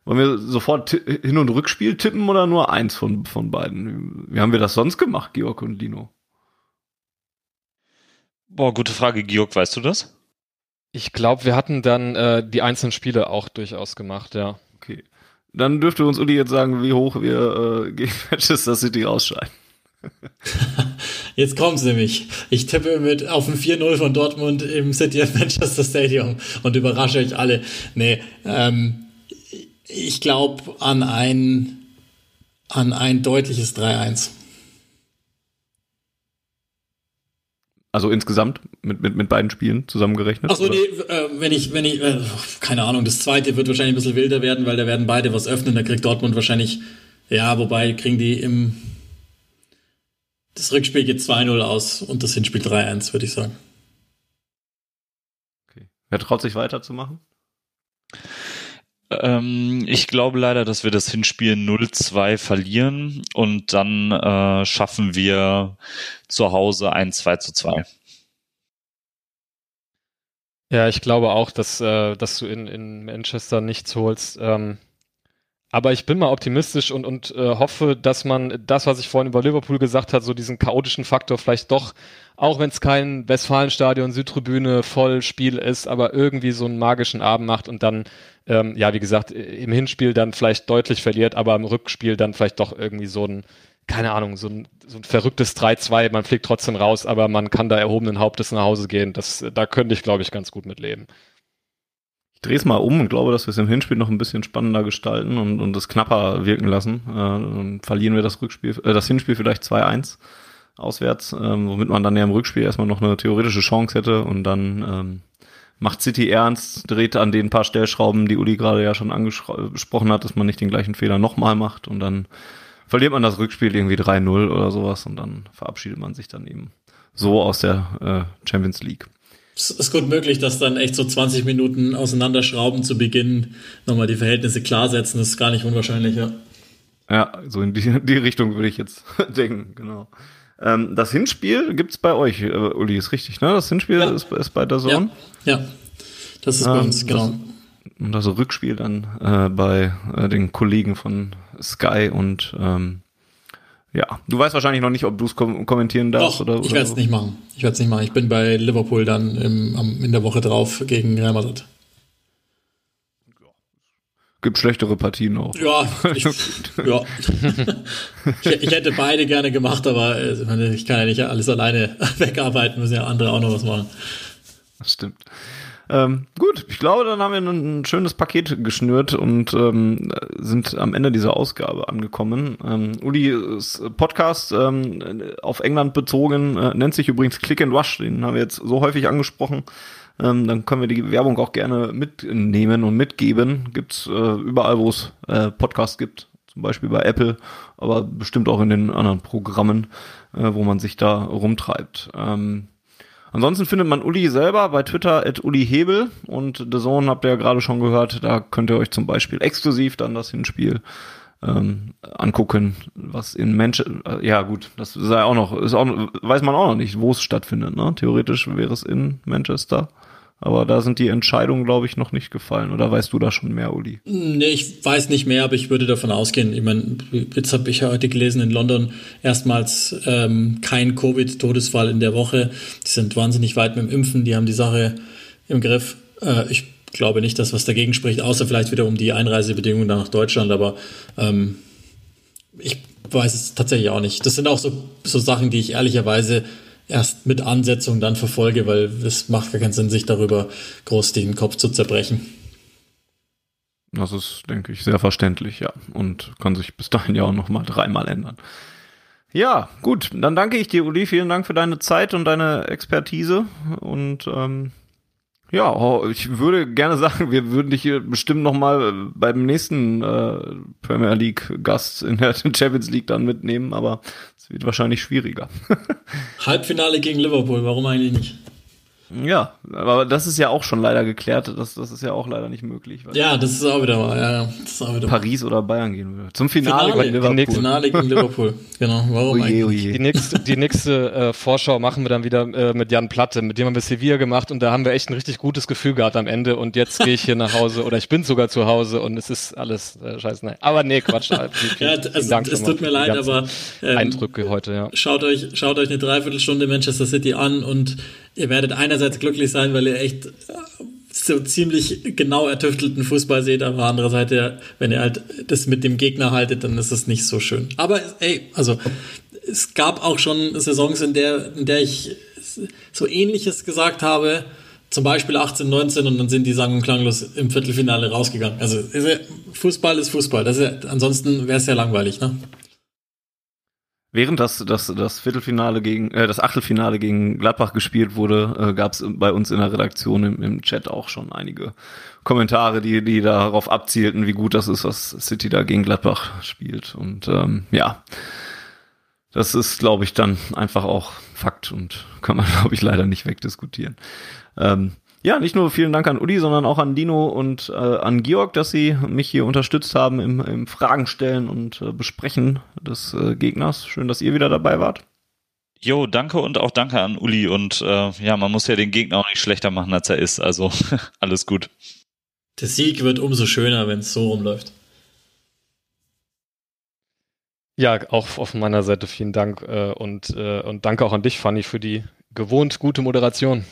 Wollen wir sofort Hin- und Rückspiel tippen oder nur eins von, von beiden? Wie haben wir das sonst gemacht, Georg und Lino? Boah, gute Frage, Georg, weißt du das? Ich glaube, wir hatten dann äh, die einzelnen Spiele auch durchaus gemacht, ja. Okay. Dann dürfte uns Uli jetzt sagen, wie hoch wir äh, gegen Manchester City ausscheiden. Jetzt kommt's nämlich. Ich tippe mit auf ein 4-0 von Dortmund im City of Manchester Stadium und überrasche euch alle. Nee, ähm, ich glaube an ein, an ein deutliches 3-1. Also insgesamt mit, mit, mit beiden Spielen zusammengerechnet? Achso, nee, äh, wenn ich, wenn ich, äh, keine Ahnung, das zweite wird wahrscheinlich ein bisschen wilder werden, weil da werden beide was öffnen, da kriegt Dortmund wahrscheinlich, ja, wobei kriegen die im, das Rückspiel geht 2-0 aus und das Hinspiel 3-1, würde ich sagen. Okay. Wer traut sich weiterzumachen? Ähm, ich glaube leider, dass wir das Hinspiel 0-2 verlieren und dann äh, schaffen wir zu Hause ein 2 2. Ja, ich glaube auch, dass, äh, dass du in, in Manchester nichts holst. Ähm, aber ich bin mal optimistisch und, und äh, hoffe, dass man das, was ich vorhin über Liverpool gesagt habe, so diesen chaotischen Faktor vielleicht doch, auch wenn es kein Westfalenstadion, Südtribüne, Vollspiel ist, aber irgendwie so einen magischen Abend macht und dann ähm, ja, wie gesagt, im Hinspiel dann vielleicht deutlich verliert, aber im Rückspiel dann vielleicht doch irgendwie so ein, keine Ahnung, so ein, so ein verrücktes 3-2, man fliegt trotzdem raus, aber man kann da erhobenen Hauptes nach Hause gehen. Das, da könnte ich, glaube ich, ganz gut mit leben. Drehe es mal um und glaube, dass wir es im Hinspiel noch ein bisschen spannender gestalten und, und es knapper wirken lassen. Äh, dann verlieren wir das Rückspiel, äh, das Hinspiel vielleicht 2-1 auswärts, ähm, womit man dann ja im Rückspiel erstmal noch eine theoretische Chance hätte und dann ähm, macht City ernst, dreht an den paar Stellschrauben, die Uli gerade ja schon angesprochen hat, dass man nicht den gleichen Fehler nochmal macht und dann verliert man das Rückspiel irgendwie 3-0 oder sowas und dann verabschiedet man sich dann eben so aus der äh, Champions League. Es ist gut möglich, dass dann echt so 20 Minuten auseinanderschrauben zu Beginn nochmal die Verhältnisse klar setzen. Das ist gar nicht unwahrscheinlich, ja. Ja, so in die, die Richtung würde ich jetzt denken, genau. Ähm, das Hinspiel gibt's bei euch, äh, Uli, ist richtig, ne? Das Hinspiel ja. ist, ist, bei der Sohn. Ja. ja, das ist ähm, bei uns, genau. Und das Rückspiel dann äh, bei äh, den Kollegen von Sky und ähm, ja, du weißt wahrscheinlich noch nicht, ob du es kom kommentieren darfst Doch, oder. Ich werde es nicht machen. Ich werde es nicht machen. Ich bin bei Liverpool dann im, am, in der Woche drauf gegen Real Madrid. Gibt schlechtere Partien auch. Ja, ich, ja. ich, ich, hätte beide gerne gemacht, aber äh, ich kann ja nicht alles alleine wegarbeiten, müssen ja andere auch noch was machen. Das stimmt. Ähm, gut, ich glaube, dann haben wir ein, schönes Paket geschnürt und ähm, sind am Ende dieser Ausgabe angekommen. Ähm, Ulis Podcast ähm, auf England bezogen äh, nennt sich übrigens Click and Rush. Den haben wir jetzt so häufig angesprochen ähm, dann können wir die Werbung auch gerne mitnehmen und mitgeben. Gibt's äh, überall, wo es äh, Podcasts gibt, zum Beispiel bei Apple, aber bestimmt auch in den anderen Programmen, äh, wo man sich da rumtreibt. Ähm, ansonsten findet man Uli selber bei Twitter at Uli Hebel und The Zone habt ihr ja gerade schon gehört, da könnt ihr euch zum Beispiel exklusiv dann das Hinspiel ähm, angucken, was in Manchester, äh, ja gut, das sei auch noch, ist auch, weiß man auch noch nicht, wo es stattfindet, ne? Theoretisch wäre es in Manchester. Aber da sind die Entscheidungen, glaube ich, noch nicht gefallen. Oder weißt du da schon mehr, Uli? Nee, ich weiß nicht mehr, aber ich würde davon ausgehen. Ich meine, jetzt habe ich ja heute gelesen, in London erstmals ähm, kein Covid-Todesfall in der Woche. Die sind wahnsinnig weit mit dem Impfen, die haben die Sache im Griff. Äh, ich glaube nicht, dass was dagegen spricht, außer vielleicht wieder um die Einreisebedingungen nach Deutschland, aber ähm, ich weiß es tatsächlich auch nicht. Das sind auch so, so Sachen, die ich ehrlicherweise erst mit Ansetzung dann verfolge, weil es macht gar keinen Sinn, sich darüber groß den Kopf zu zerbrechen. Das ist, denke ich, sehr verständlich, ja. Und kann sich bis dahin ja auch noch mal dreimal ändern. Ja, gut. Dann danke ich dir, Uli. Vielen Dank für deine Zeit und deine Expertise. Und ähm, ja, ich würde gerne sagen, wir würden dich hier bestimmt noch mal beim nächsten äh, Premier League Gast in der Champions League dann mitnehmen, aber es wird wahrscheinlich schwieriger. Halbfinale gegen Liverpool, warum eigentlich nicht? Ja, aber das ist ja auch schon leider geklärt. Das, das ist ja auch leider nicht möglich. Ja, das ist auch wieder mal. Ja, das ist auch wieder Paris oder Bayern gehen würde. Zum Finale, Finale gegen Liverpool. Finale gegen Liverpool. Genau. Warum oje, oje. Die nächste, die nächste äh, Vorschau machen wir dann wieder äh, mit Jan Platte. Mit dem haben wir Sevilla gemacht und da haben wir echt ein richtig gutes Gefühl gehabt am Ende. Und jetzt gehe ich hier nach Hause oder ich bin sogar zu Hause und es ist alles äh, scheiße. Nein. Aber nee, Quatsch. ja, also, es tut mir leid, aber ähm, Eindrücke heute. Ja. Schaut euch, schaut euch eine Dreiviertelstunde Manchester City an und ihr werdet einerseits glücklich sein, weil ihr echt äh, so ziemlich genau ertüftelten Fußball seht, aber andererseits, wenn ihr halt das mit dem Gegner haltet, dann ist es nicht so schön. Aber ey, also es gab auch schon Saisons, in der, in der ich so ähnliches gesagt habe, zum Beispiel 18, 19 und dann sind die sang- und klanglos im Viertelfinale rausgegangen. Also Fußball ist Fußball. Das ist ja, ansonsten wäre es ja langweilig, ne? Während das, das, das Viertelfinale gegen, äh, das Achtelfinale gegen Gladbach gespielt wurde, äh, gab es bei uns in der Redaktion im, im Chat auch schon einige Kommentare, die, die darauf abzielten, wie gut das ist, was City da gegen Gladbach spielt. Und ähm, ja, das ist, glaube ich, dann einfach auch Fakt und kann man, glaube ich, leider nicht wegdiskutieren. Ähm, ja, nicht nur vielen Dank an Uli, sondern auch an Dino und äh, an Georg, dass sie mich hier unterstützt haben im, im Fragen stellen und äh, Besprechen des äh, Gegners. Schön, dass ihr wieder dabei wart. Jo, danke und auch danke an Uli. Und äh, ja, man muss ja den Gegner auch nicht schlechter machen, als er ist. Also alles gut. Der Sieg wird umso schöner, wenn es so rumläuft. Ja, auch auf meiner Seite vielen Dank äh, und, äh, und danke auch an dich, Fanny, für die gewohnt gute Moderation.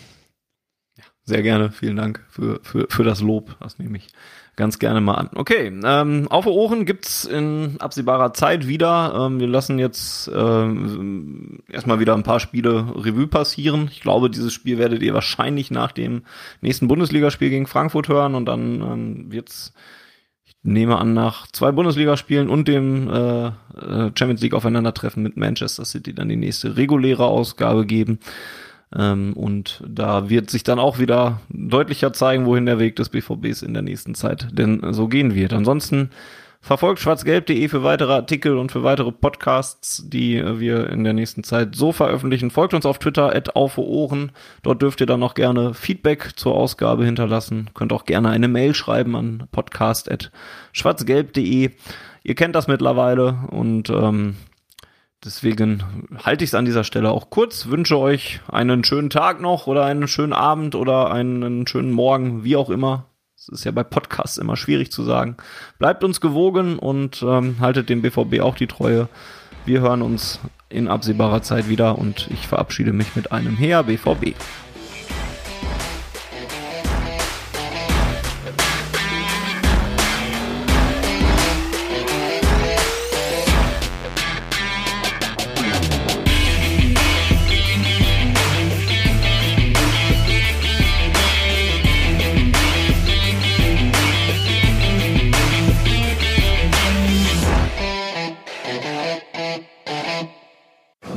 Sehr gerne, vielen Dank für, für, für das Lob. Das nehme ich ganz gerne mal an. Okay, ähm, auf Ohren gibt's in absehbarer Zeit wieder. Ähm, wir lassen jetzt ähm, erstmal wieder ein paar Spiele Revue passieren. Ich glaube, dieses Spiel werdet ihr wahrscheinlich nach dem nächsten Bundesligaspiel gegen Frankfurt hören und dann ähm, wird's ich nehme an, nach zwei Bundesligaspielen und dem äh, äh Champions League Aufeinandertreffen mit Manchester City dann die nächste reguläre Ausgabe geben. Ähm, und da wird sich dann auch wieder deutlicher zeigen, wohin der Weg des BVBs in der nächsten Zeit denn so gehen wird. Ansonsten verfolgt schwarzgelb.de für weitere Artikel und für weitere Podcasts, die wir in der nächsten Zeit so veröffentlichen. Folgt uns auf Twitter, at Ohren. Dort dürft ihr dann noch gerne Feedback zur Ausgabe hinterlassen. Könnt auch gerne eine Mail schreiben an podcast.schwarzgelb.de. Ihr kennt das mittlerweile und ähm, Deswegen halte ich es an dieser Stelle auch kurz. Wünsche euch einen schönen Tag noch oder einen schönen Abend oder einen schönen Morgen, wie auch immer. Es ist ja bei Podcasts immer schwierig zu sagen. Bleibt uns gewogen und ähm, haltet dem BVB auch die Treue. Wir hören uns in absehbarer Zeit wieder und ich verabschiede mich mit einem Her BVB.